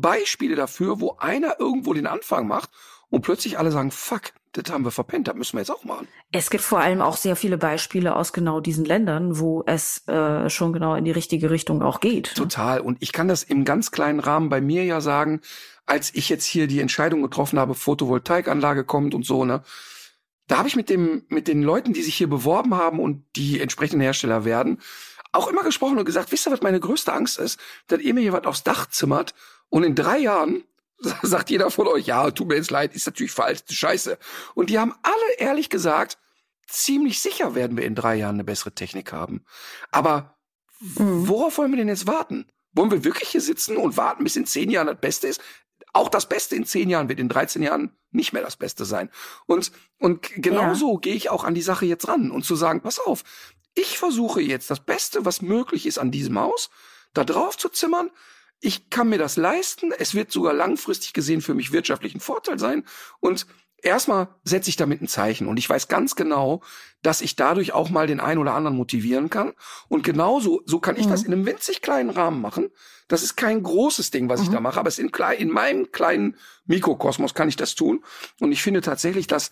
Speaker 2: Beispiele dafür, wo einer irgendwo den Anfang macht und plötzlich alle sagen, fuck, das haben wir verpennt, das müssen wir jetzt auch machen.
Speaker 1: Es gibt vor allem auch sehr viele Beispiele aus genau diesen Ländern, wo es äh, schon genau in die richtige Richtung auch geht.
Speaker 2: Total. Und ich kann das im ganz kleinen Rahmen bei mir ja sagen, als ich jetzt hier die Entscheidung getroffen habe, Photovoltaikanlage kommt und so, ne? Da habe ich mit dem, mit den Leuten, die sich hier beworben haben und die entsprechenden Hersteller werden, auch immer gesprochen und gesagt, wisst ihr, was meine größte Angst ist? Dass ihr mir hier was aufs Dach zimmert und in drei Jahren sagt jeder von euch, ja, tut mir jetzt leid, ist natürlich falsch, scheiße. Und die haben alle ehrlich gesagt, ziemlich sicher werden wir in drei Jahren eine bessere Technik haben. Aber mhm. worauf wollen wir denn jetzt warten? Wollen wir wirklich hier sitzen und warten, bis in zehn Jahren das Beste ist? Auch das Beste in zehn Jahren wird in 13 Jahren nicht mehr das Beste sein. Und, und genauso ja. gehe ich auch an die Sache jetzt ran und zu sagen, pass auf, ich versuche jetzt das Beste, was möglich ist an diesem Haus, da drauf zu zimmern, ich kann mir das leisten. Es wird sogar langfristig gesehen für mich wirtschaftlich ein Vorteil sein. Und erstmal setze ich damit ein Zeichen. Und ich weiß ganz genau, dass ich dadurch auch mal den einen oder anderen motivieren kann. Und genauso, so kann ich mhm. das in einem winzig kleinen Rahmen machen. Das ist kein großes Ding, was mhm. ich da mache, aber es in, klein, in meinem kleinen Mikrokosmos kann ich das tun. Und ich finde tatsächlich, dass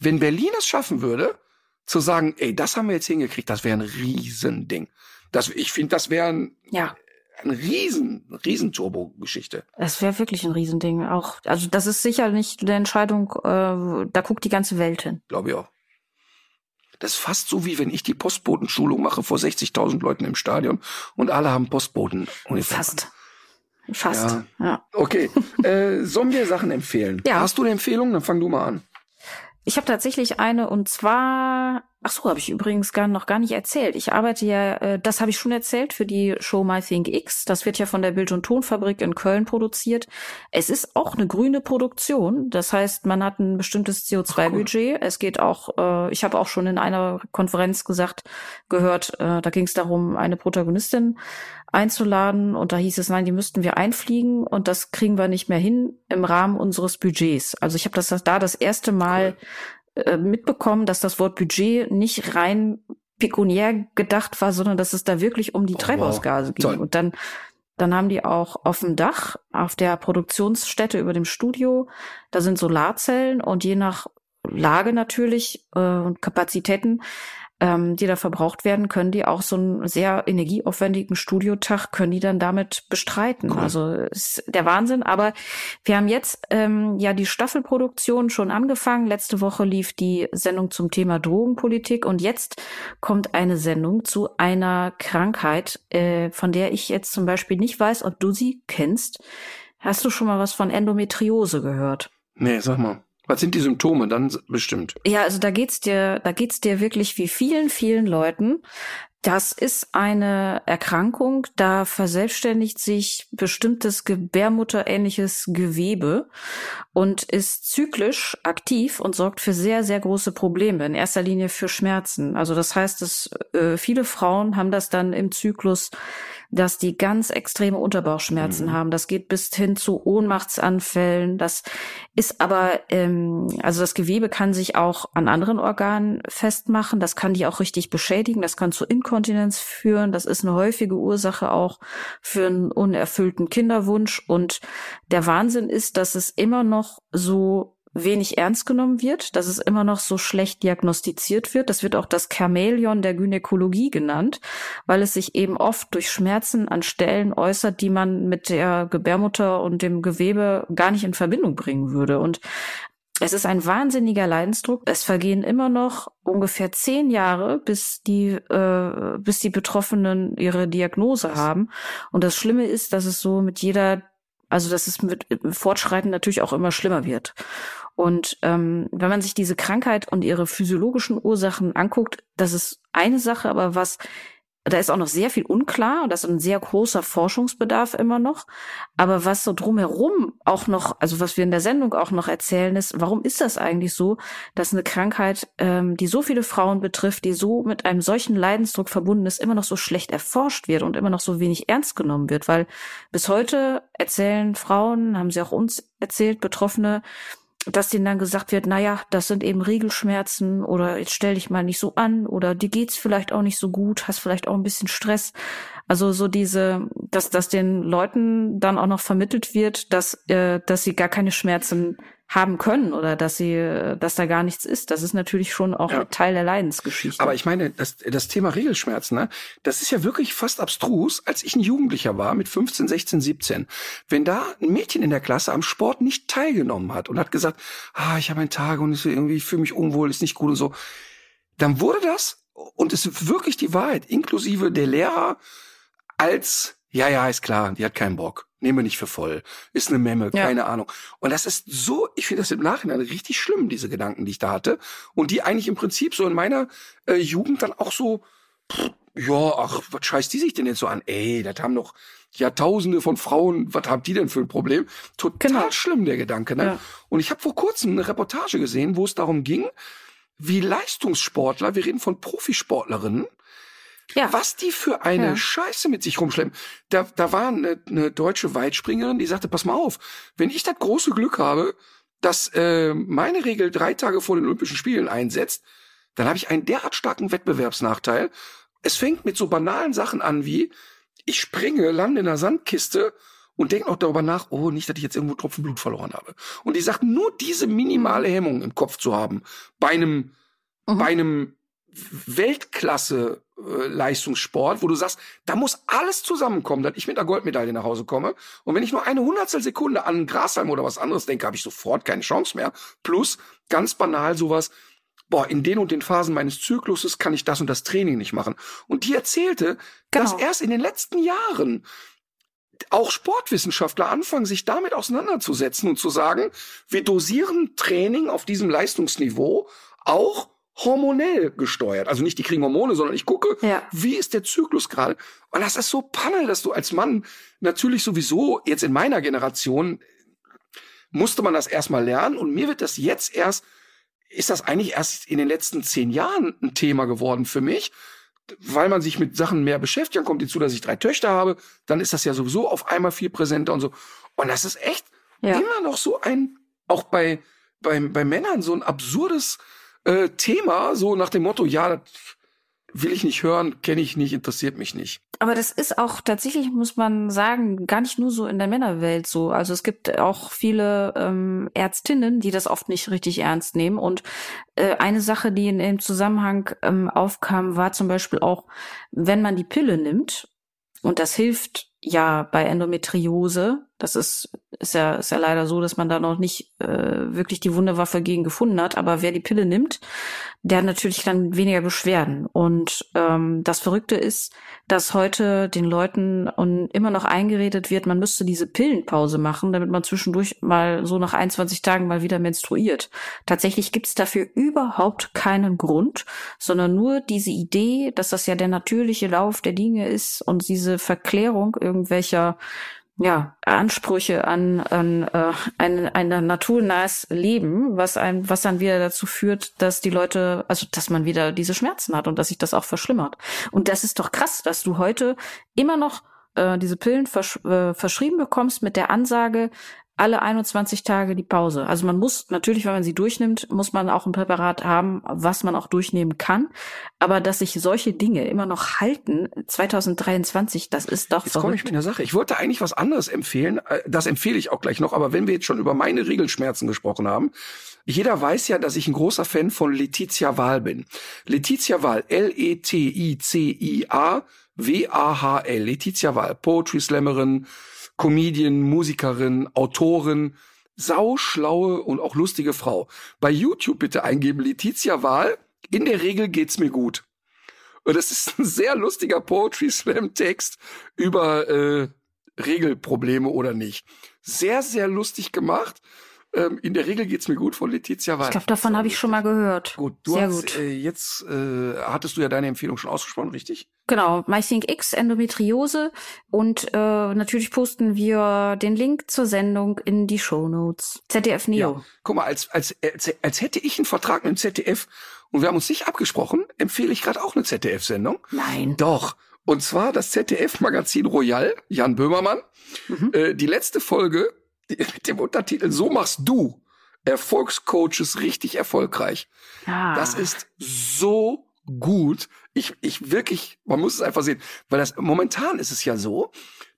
Speaker 2: wenn Berlin es schaffen würde, zu sagen, ey, das haben wir jetzt hingekriegt, das wäre ein Riesending. Das, ich finde, das wäre ein, ja eine riesen, riesen Turbo-Geschichte.
Speaker 1: Es wäre wirklich ein Riesending. Auch, also das ist sicher nicht eine Entscheidung, äh, da guckt die ganze Welt hin.
Speaker 2: Glaube ich auch. Das ist fast so, wie wenn ich die Postbotenschulung mache vor 60.000 Leuten im Stadion und alle haben Postboten.
Speaker 1: Fast. Fast, ja. ja.
Speaker 2: Okay, äh, sollen wir Sachen empfehlen? Ja. Hast du eine Empfehlung? Dann fang du mal an.
Speaker 1: Ich habe tatsächlich eine und zwar Ach so, habe ich übrigens gar noch gar nicht erzählt. Ich arbeite ja, äh, das habe ich schon erzählt für die Show My Think X. Das wird ja von der Bild- und Tonfabrik in Köln produziert. Es ist auch eine grüne Produktion. Das heißt, man hat ein bestimmtes CO2-Budget. Cool. Es geht auch, äh, ich habe auch schon in einer Konferenz gesagt, gehört, äh, da ging es darum, eine Protagonistin einzuladen und da hieß es, nein, die müssten wir einfliegen und das kriegen wir nicht mehr hin im Rahmen unseres Budgets. Also ich habe das da das erste Mal cool äh, mitbekommen, dass das Wort Budget nicht rein pekuniär gedacht war, sondern dass es da wirklich um die oh, Treibhausgase wow. ging. Toll. Und dann, dann haben die auch auf dem Dach, auf der Produktionsstätte über dem Studio, da sind Solarzellen und je nach Lage natürlich äh, und Kapazitäten ähm, die da verbraucht werden, können die auch so einen sehr energieaufwendigen Studiotag, können die dann damit bestreiten. Cool. Also ist der Wahnsinn. Aber wir haben jetzt ähm, ja die Staffelproduktion schon angefangen. Letzte Woche lief die Sendung zum Thema Drogenpolitik und jetzt kommt eine Sendung zu einer Krankheit, äh, von der ich jetzt zum Beispiel nicht weiß, ob du sie kennst. Hast du schon mal was von Endometriose gehört?
Speaker 2: Nee, sag mal. Was sind die Symptome dann bestimmt?
Speaker 1: Ja, also da geht's dir, da geht's dir wirklich wie vielen, vielen Leuten. Das ist eine Erkrankung, da verselbstständigt sich bestimmtes gebärmutterähnliches Gewebe und ist zyklisch aktiv und sorgt für sehr, sehr große Probleme, in erster Linie für Schmerzen. Also das heißt, dass äh, viele Frauen haben das dann im Zyklus dass die ganz extreme Unterbauchschmerzen mhm. haben. Das geht bis hin zu Ohnmachtsanfällen. Das ist aber, ähm, also das Gewebe kann sich auch an anderen Organen festmachen. Das kann die auch richtig beschädigen. Das kann zu Inkontinenz führen. Das ist eine häufige Ursache auch für einen unerfüllten Kinderwunsch. Und der Wahnsinn ist, dass es immer noch so wenig ernst genommen wird, dass es immer noch so schlecht diagnostiziert wird. Das wird auch das Chamäleon der Gynäkologie genannt, weil es sich eben oft durch Schmerzen an Stellen äußert, die man mit der Gebärmutter und dem Gewebe gar nicht in Verbindung bringen würde. Und es ist ein wahnsinniger Leidensdruck. Es vergehen immer noch ungefähr zehn Jahre, bis die, äh, bis die Betroffenen ihre Diagnose haben. Und das Schlimme ist, dass es so mit jeder also dass es mit Fortschreiten natürlich auch immer schlimmer wird. Und ähm, wenn man sich diese Krankheit und ihre physiologischen Ursachen anguckt, das ist eine Sache, aber was da ist auch noch sehr viel unklar und das ist ein sehr großer Forschungsbedarf immer noch. Aber was so drumherum auch noch, also was wir in der Sendung auch noch erzählen, ist, warum ist das eigentlich so, dass eine Krankheit, ähm, die so viele Frauen betrifft, die so mit einem solchen Leidensdruck verbunden ist, immer noch so schlecht erforscht wird und immer noch so wenig ernst genommen wird? Weil bis heute erzählen Frauen, haben sie auch uns erzählt, Betroffene, dass denen dann gesagt wird, naja, das sind eben Regelschmerzen oder jetzt stell dich mal nicht so an oder dir geht's vielleicht auch nicht so gut, hast vielleicht auch ein bisschen Stress. Also so diese, dass, dass den Leuten dann auch noch vermittelt wird, dass, äh, dass sie gar keine Schmerzen haben können oder dass sie, dass da gar nichts ist. Das ist natürlich schon auch ja. Teil der Leidensgeschichte.
Speaker 2: Aber ich meine, das, das Thema Regelschmerzen, ne, das ist ja wirklich fast abstrus, als ich ein Jugendlicher war mit 15, 16, 17. Wenn da ein Mädchen in der Klasse am Sport nicht teilgenommen hat und hat gesagt, ah, ich habe einen Tag und irgendwie ich fühle mich unwohl, ist nicht gut und so, dann wurde das und es ist wirklich die Wahrheit, inklusive der Lehrer als ja, ja, ist klar, die hat keinen Bock. Nehmen wir nicht für voll. Ist eine Memme, ja. keine Ahnung. Und das ist so, ich finde das im Nachhinein richtig schlimm, diese Gedanken, die ich da hatte. Und die eigentlich im Prinzip so in meiner äh, Jugend dann auch so, pff, ja, ach, was scheißt die sich denn jetzt so an? Ey, das haben doch Jahrtausende von Frauen, was haben die denn für ein Problem? Total genau. schlimm, der Gedanke. Ne? Ja. Und ich habe vor kurzem eine Reportage gesehen, wo es darum ging, wie Leistungssportler, wir reden von Profisportlerinnen, ja. Was die für eine ja. Scheiße mit sich rumschleppen. Da, da war eine, eine deutsche Weitspringerin, die sagte, pass mal auf, wenn ich das große Glück habe, dass äh, meine Regel drei Tage vor den Olympischen Spielen einsetzt, dann habe ich einen derart starken Wettbewerbsnachteil. Es fängt mit so banalen Sachen an wie, ich springe, lande in einer Sandkiste und denke noch darüber nach, oh, nicht, dass ich jetzt irgendwo Tropfen Blut verloren habe. Und die sagt, nur diese minimale Hemmung im Kopf zu haben, bei einem, mhm. bei einem Weltklasse äh, Leistungssport, wo du sagst, da muss alles zusammenkommen, dass ich mit einer Goldmedaille nach Hause komme. Und wenn ich nur eine Hundertstel Sekunde an Grashalm oder was anderes denke, habe ich sofort keine Chance mehr. Plus, ganz banal sowas, boah, in den und den Phasen meines Zykluses kann ich das und das Training nicht machen. Und die erzählte, genau. dass erst in den letzten Jahren auch Sportwissenschaftler anfangen, sich damit auseinanderzusetzen und zu sagen, wir dosieren Training auf diesem Leistungsniveau auch hormonell gesteuert. Also nicht die kriegen Hormone, sondern ich gucke, ja. wie ist der Zyklus gerade. Und das ist so Panne, dass du als Mann natürlich sowieso jetzt in meiner Generation musste man das erstmal lernen und mir wird das jetzt erst, ist das eigentlich erst in den letzten zehn Jahren ein Thema geworden für mich, weil man sich mit Sachen mehr beschäftigt. Dann kommt hinzu, dass ich drei Töchter habe, dann ist das ja sowieso auf einmal viel präsenter und so. Und das ist echt ja. immer noch so ein, auch bei, bei, bei Männern so ein absurdes, äh, Thema, so nach dem Motto, ja, das will ich nicht hören, kenne ich nicht, interessiert mich nicht.
Speaker 1: Aber das ist auch tatsächlich, muss man sagen, gar nicht nur so in der Männerwelt so. Also es gibt auch viele ähm, Ärztinnen, die das oft nicht richtig ernst nehmen. Und äh, eine Sache, die in dem Zusammenhang ähm, aufkam, war zum Beispiel auch, wenn man die Pille nimmt, und das hilft ja bei Endometriose, das ist, ist ja, ist ja leider so, dass man da noch nicht äh, wirklich die Wunderwaffe gegen gefunden hat. Aber wer die Pille nimmt, der hat natürlich dann weniger Beschwerden. Und ähm, das Verrückte ist, dass heute den Leuten und immer noch eingeredet wird, man müsste diese Pillenpause machen, damit man zwischendurch mal so nach 21 Tagen mal wieder menstruiert. Tatsächlich gibt es dafür überhaupt keinen Grund, sondern nur diese Idee, dass das ja der natürliche Lauf der Dinge ist und diese Verklärung irgendwelcher ja, Ansprüche an, an äh, ein, ein naturnahes Leben, was einem, was dann wieder dazu führt, dass die Leute, also dass man wieder diese Schmerzen hat und dass sich das auch verschlimmert. Und das ist doch krass, dass du heute immer noch äh, diese Pillen versch äh, verschrieben bekommst mit der Ansage, alle 21 Tage die Pause. Also man muss natürlich, wenn man sie durchnimmt, muss man auch ein Präparat haben, was man auch durchnehmen kann. Aber dass sich solche Dinge immer noch halten, 2023, das ist doch
Speaker 2: Jetzt komme ich mit einer Sache. Ich wollte eigentlich was anderes empfehlen. Äh, das empfehle ich auch gleich noch. Aber wenn wir jetzt schon über meine Regelschmerzen gesprochen haben, jeder weiß ja, dass ich ein großer Fan von Letizia Wahl bin. Letizia Wahl, L-E-T-I-C-I-A, W-A-H-L. Letizia Wahl, Poetry Slammerin, Comedian, Musikerin, Autorin, sauschlaue und auch lustige Frau. Bei YouTube bitte eingeben Letizia Wahl. In der Regel geht's mir gut. Und das ist ein sehr lustiger Poetry Slam Text über äh, Regelprobleme oder nicht. Sehr, sehr lustig gemacht. Ähm, in der Regel geht's mir gut von Letizia Weiß.
Speaker 1: Ich glaube, davon habe ich schon mal gehört.
Speaker 2: Gut, du Sehr hast, gut. Äh, jetzt äh, hattest du ja deine Empfehlung schon ausgesprochen, richtig?
Speaker 1: Genau, MyThink X Endometriose und äh, natürlich posten wir den Link zur Sendung in die Show Notes. ZDF Neo. Ja.
Speaker 2: Guck mal, als, als, als, als hätte ich einen Vertrag mit dem ZDF und wir haben uns nicht abgesprochen, empfehle ich gerade auch eine ZDF-Sendung.
Speaker 1: Nein.
Speaker 2: Doch. Und zwar das ZDF-Magazin Royal, Jan Böhmermann. Mhm. Äh, die letzte Folge mit dem Untertitel So machst du Erfolgscoaches richtig erfolgreich. Ah. Das ist so gut. Ich, ich wirklich, man muss es einfach sehen, weil das momentan ist es ja so,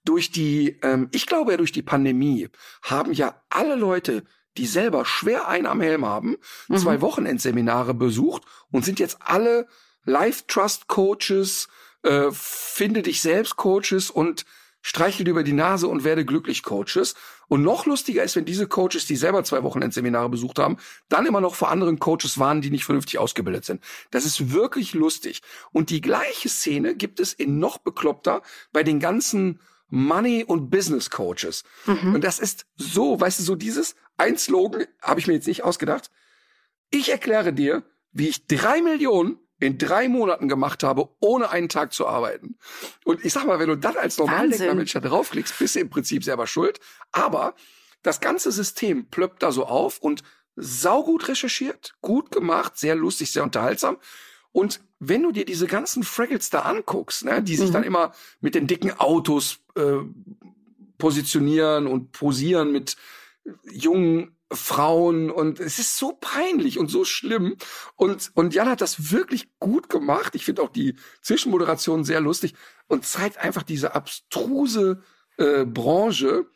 Speaker 2: durch die, ähm, ich glaube ja durch die Pandemie haben ja alle Leute die selber schwer einen am Helm haben,
Speaker 1: Mhm.
Speaker 2: zwei Wochenendseminare besucht und sind jetzt alle Life Trust Coaches, äh, finde dich selbst Coaches und streichel dir über die Nase und werde glücklich Coaches. Und noch lustiger ist, wenn diese Coaches, die selber zwei Wochenendseminare besucht haben, dann immer noch vor anderen Coaches waren, die nicht vernünftig ausgebildet sind. Das ist wirklich lustig. Und die gleiche Szene gibt es in noch bekloppter bei den ganzen Money- und Business-Coaches.
Speaker 1: Mhm.
Speaker 2: Und das ist so, weißt du, so dieses ein Slogan habe ich mir jetzt nicht ausgedacht. Ich erkläre dir, wie ich drei Millionen in drei Monaten gemacht habe, ohne einen Tag zu arbeiten. Und ich sag mal, wenn du dann als normaldenkender. Mensch da draufklickst, bist du im Prinzip selber schuld. Aber das ganze System plöppt da so auf und saugut recherchiert, gut gemacht, sehr lustig, sehr unterhaltsam. Und wenn du dir diese ganzen Fraggles da anguckst, ne, die sich
Speaker 1: Mhm.
Speaker 2: dann immer mit den dicken Autos äh, positionieren und posieren mit jungen Frauen und es ist so peinlich und so schlimm und und Jan hat das wirklich gut gemacht. Ich finde auch die Zwischenmoderation sehr lustig und zeigt einfach diese abstruse äh, Branche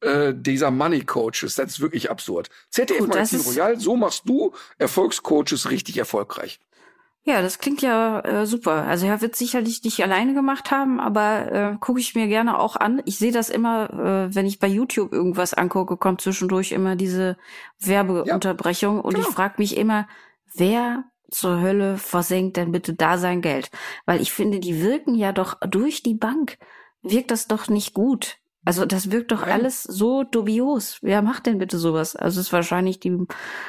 Speaker 2: äh, dieser Money Coaches. Das ist wirklich absurd. ZDF
Speaker 1: Gut,
Speaker 2: Magazin Royal, so machst du Erfolgscoaches richtig erfolgreich.
Speaker 1: Ja, das klingt ja äh, super. Also er wird sicherlich nicht alleine gemacht haben, aber äh, gucke ich mir gerne auch an. Ich sehe das immer, äh, wenn ich bei YouTube irgendwas angucke, kommt zwischendurch immer diese Werbeunterbrechung und
Speaker 2: genau.
Speaker 1: ich frage mich immer, wer zur Hölle versenkt denn bitte da sein Geld? Weil ich finde, die wirken ja doch durch die Bank, wirkt das doch nicht gut. Also das wirkt doch
Speaker 2: Nein.
Speaker 1: alles so dubios. Wer macht denn bitte sowas? Also es ist wahrscheinlich die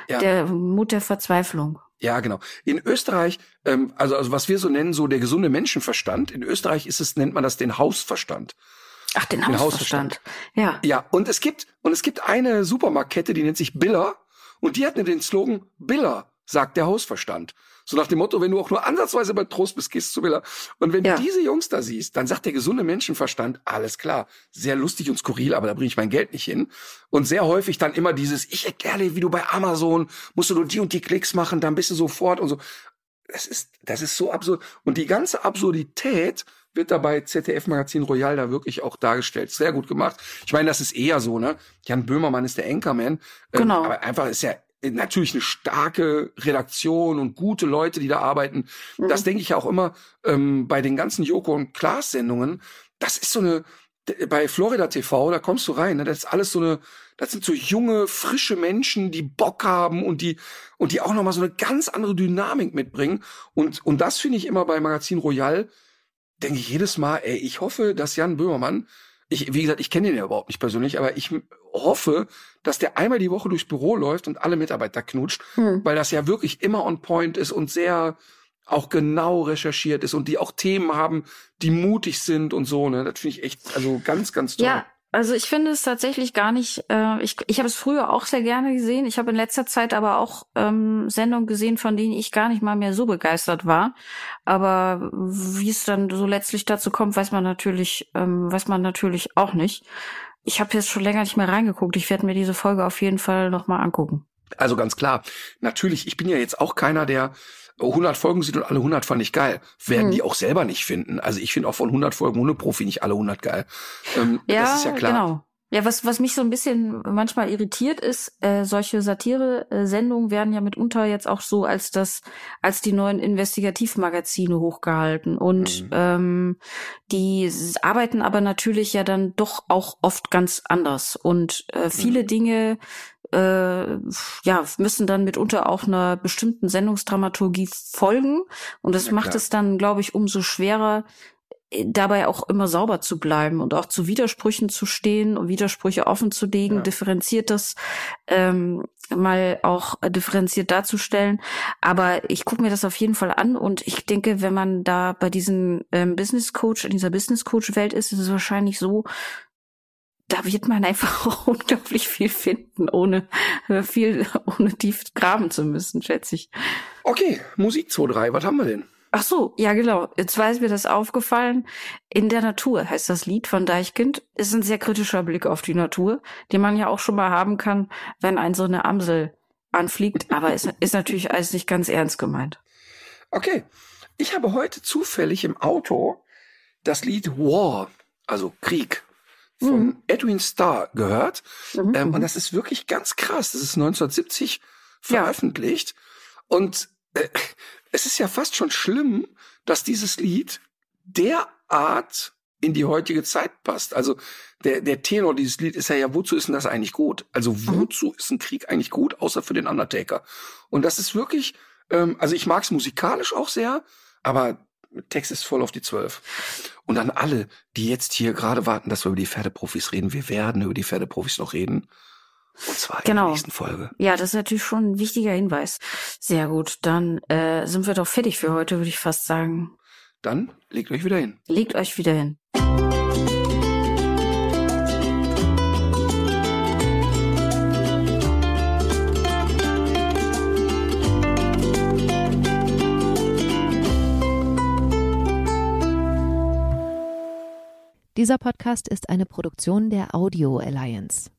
Speaker 2: Ja.
Speaker 1: der Mut der Verzweiflung.
Speaker 2: Ja, genau. In Österreich, ähm, also, also was wir so nennen, so der gesunde Menschenverstand. In Österreich ist es, nennt man das den Hausverstand.
Speaker 1: Ach, den
Speaker 2: Den
Speaker 1: Hausverstand. Ja.
Speaker 2: Ja, und es gibt, und es gibt eine Supermarktkette, die nennt sich Biller, und die hat den Slogan Biller, sagt der Hausverstand. So nach dem Motto, wenn du auch nur ansatzweise bei Trost bist, gehst du zu Biller. Und wenn
Speaker 1: Ja.
Speaker 2: du diese Jungs da siehst, dann sagt der gesunde Menschenverstand, alles klar, sehr lustig und skurril, aber da bringe ich mein Geld nicht hin. Und sehr häufig dann immer dieses, ich erkläre dir, wie du bei Amazon, musst du nur die und die Klicks machen, dann bist du sofort und so. Das ist, das ist so absurd. Und die ganze Absurdität wird dabei ZDF Magazin Royal da wirklich auch dargestellt. Sehr gut gemacht. Ich meine, das ist eher so, ne? Jan Böhmermann ist der Anchorman. Ähm,
Speaker 1: Genau.
Speaker 2: Aber einfach ist ja natürlich eine starke Redaktion und gute Leute, die da arbeiten.
Speaker 1: Mhm.
Speaker 2: Das denke ich ja auch immer ähm, bei den ganzen Joko und Klaas Sendungen. Das ist so eine bei Florida TV, da kommst du rein, ne? das ist alles so eine, das sind so junge, frische Menschen, die Bock haben und die und die auch noch mal so eine ganz andere Dynamik mitbringen und und das finde ich immer bei Magazin Royal, denke ich jedes Mal, ey, ich hoffe, dass Jan Böhmermann, ich wie gesagt, ich kenne ihn ja überhaupt nicht persönlich, aber ich hoffe, dass der einmal die Woche durchs Büro läuft und alle Mitarbeiter knutscht,
Speaker 1: Hm.
Speaker 2: weil das ja wirklich immer on point ist und sehr auch genau recherchiert ist und die auch Themen haben, die mutig sind und so, ne? Das finde ich echt, also ganz, ganz toll.
Speaker 1: Ja, also ich finde es tatsächlich gar nicht, äh, ich, ich habe es früher auch sehr gerne gesehen. Ich habe in letzter Zeit aber auch ähm, Sendungen gesehen, von denen ich gar nicht mal mehr so begeistert war. Aber wie es dann so letztlich dazu kommt, weiß man natürlich, ähm, weiß man natürlich auch nicht. Ich habe jetzt schon länger nicht mehr reingeguckt. Ich werde mir diese Folge auf jeden Fall nochmal angucken.
Speaker 2: Also ganz klar. Natürlich, ich bin ja jetzt auch keiner, der 100 Folgen sieht und alle 100 fand ich geil. Werden
Speaker 1: Hm.
Speaker 2: die auch selber nicht finden. Also ich finde auch von 100 Folgen ohne Profi nicht alle 100 geil. Ähm,
Speaker 1: Ja,
Speaker 2: das ist ja klar.
Speaker 1: genau. Ja, was, was mich so ein bisschen manchmal irritiert ist, äh, solche Satire-Sendungen werden ja mitunter jetzt auch so als das, als die neuen Investigativmagazine hochgehalten. Und
Speaker 2: Mhm.
Speaker 1: ähm, die arbeiten aber natürlich ja dann doch auch oft ganz anders. Und äh, viele
Speaker 2: Mhm.
Speaker 1: Dinge äh, ja, müssen dann mitunter auch einer bestimmten Sendungsdramaturgie folgen. Und das
Speaker 2: Ja,
Speaker 1: macht
Speaker 2: klar.
Speaker 1: es dann, glaube ich, umso schwerer, dabei auch immer sauber zu bleiben und auch zu Widersprüchen zu stehen und Widersprüche offen zu legen,
Speaker 2: Ja.
Speaker 1: differenziert das ähm, mal auch äh, differenziert darzustellen. Aber ich gucke mir das auf jeden Fall an und ich denke, wenn man da bei diesem ähm, Business Coach, in dieser Business Coach Welt ist, ist es wahrscheinlich so, da wird man einfach auch unglaublich viel finden, ohne äh, viel, ohne tief graben zu müssen, schätze ich.
Speaker 2: Okay, Musik 2-3, was haben wir denn?
Speaker 1: Ach so, ja genau. Jetzt war mir das aufgefallen. In der Natur heißt das Lied von Deichkind. Ist ein sehr kritischer Blick auf die Natur, den man ja auch schon mal haben kann, wenn ein so eine Amsel anfliegt. Aber ist, ist natürlich alles nicht ganz ernst gemeint.
Speaker 2: Okay, ich habe heute zufällig im Auto das Lied War, also Krieg, von
Speaker 1: Mhm.
Speaker 2: Edwin Starr gehört.
Speaker 1: Mhm.
Speaker 2: Ähm, und das ist wirklich ganz krass. Das ist 1970
Speaker 1: Ja.
Speaker 2: veröffentlicht. Und äh, es ist ja fast schon schlimm, dass dieses Lied derart in die heutige Zeit passt. Also der, der Tenor dieses Lied ist ja, ja, wozu ist denn das eigentlich gut? Also wozu ist ein Krieg eigentlich gut, außer für den Undertaker? Und das ist wirklich, ähm, also ich mag es musikalisch auch sehr, aber Text ist voll auf die Zwölf. Und an alle, die jetzt hier gerade warten, dass wir über die Pferdeprofis reden, wir werden über die Pferdeprofis noch reden. Und zwar in
Speaker 1: Genau.
Speaker 2: der nächsten Folge.
Speaker 1: Ja, das ist natürlich schon ein wichtiger Hinweis. Sehr gut, dann äh, sind wir doch fertig für heute, würde ich fast sagen.
Speaker 2: Dann legt euch wieder hin.
Speaker 1: Legt euch wieder hin.
Speaker 3: Dieser Podcast ist eine Produktion der Audio Alliance.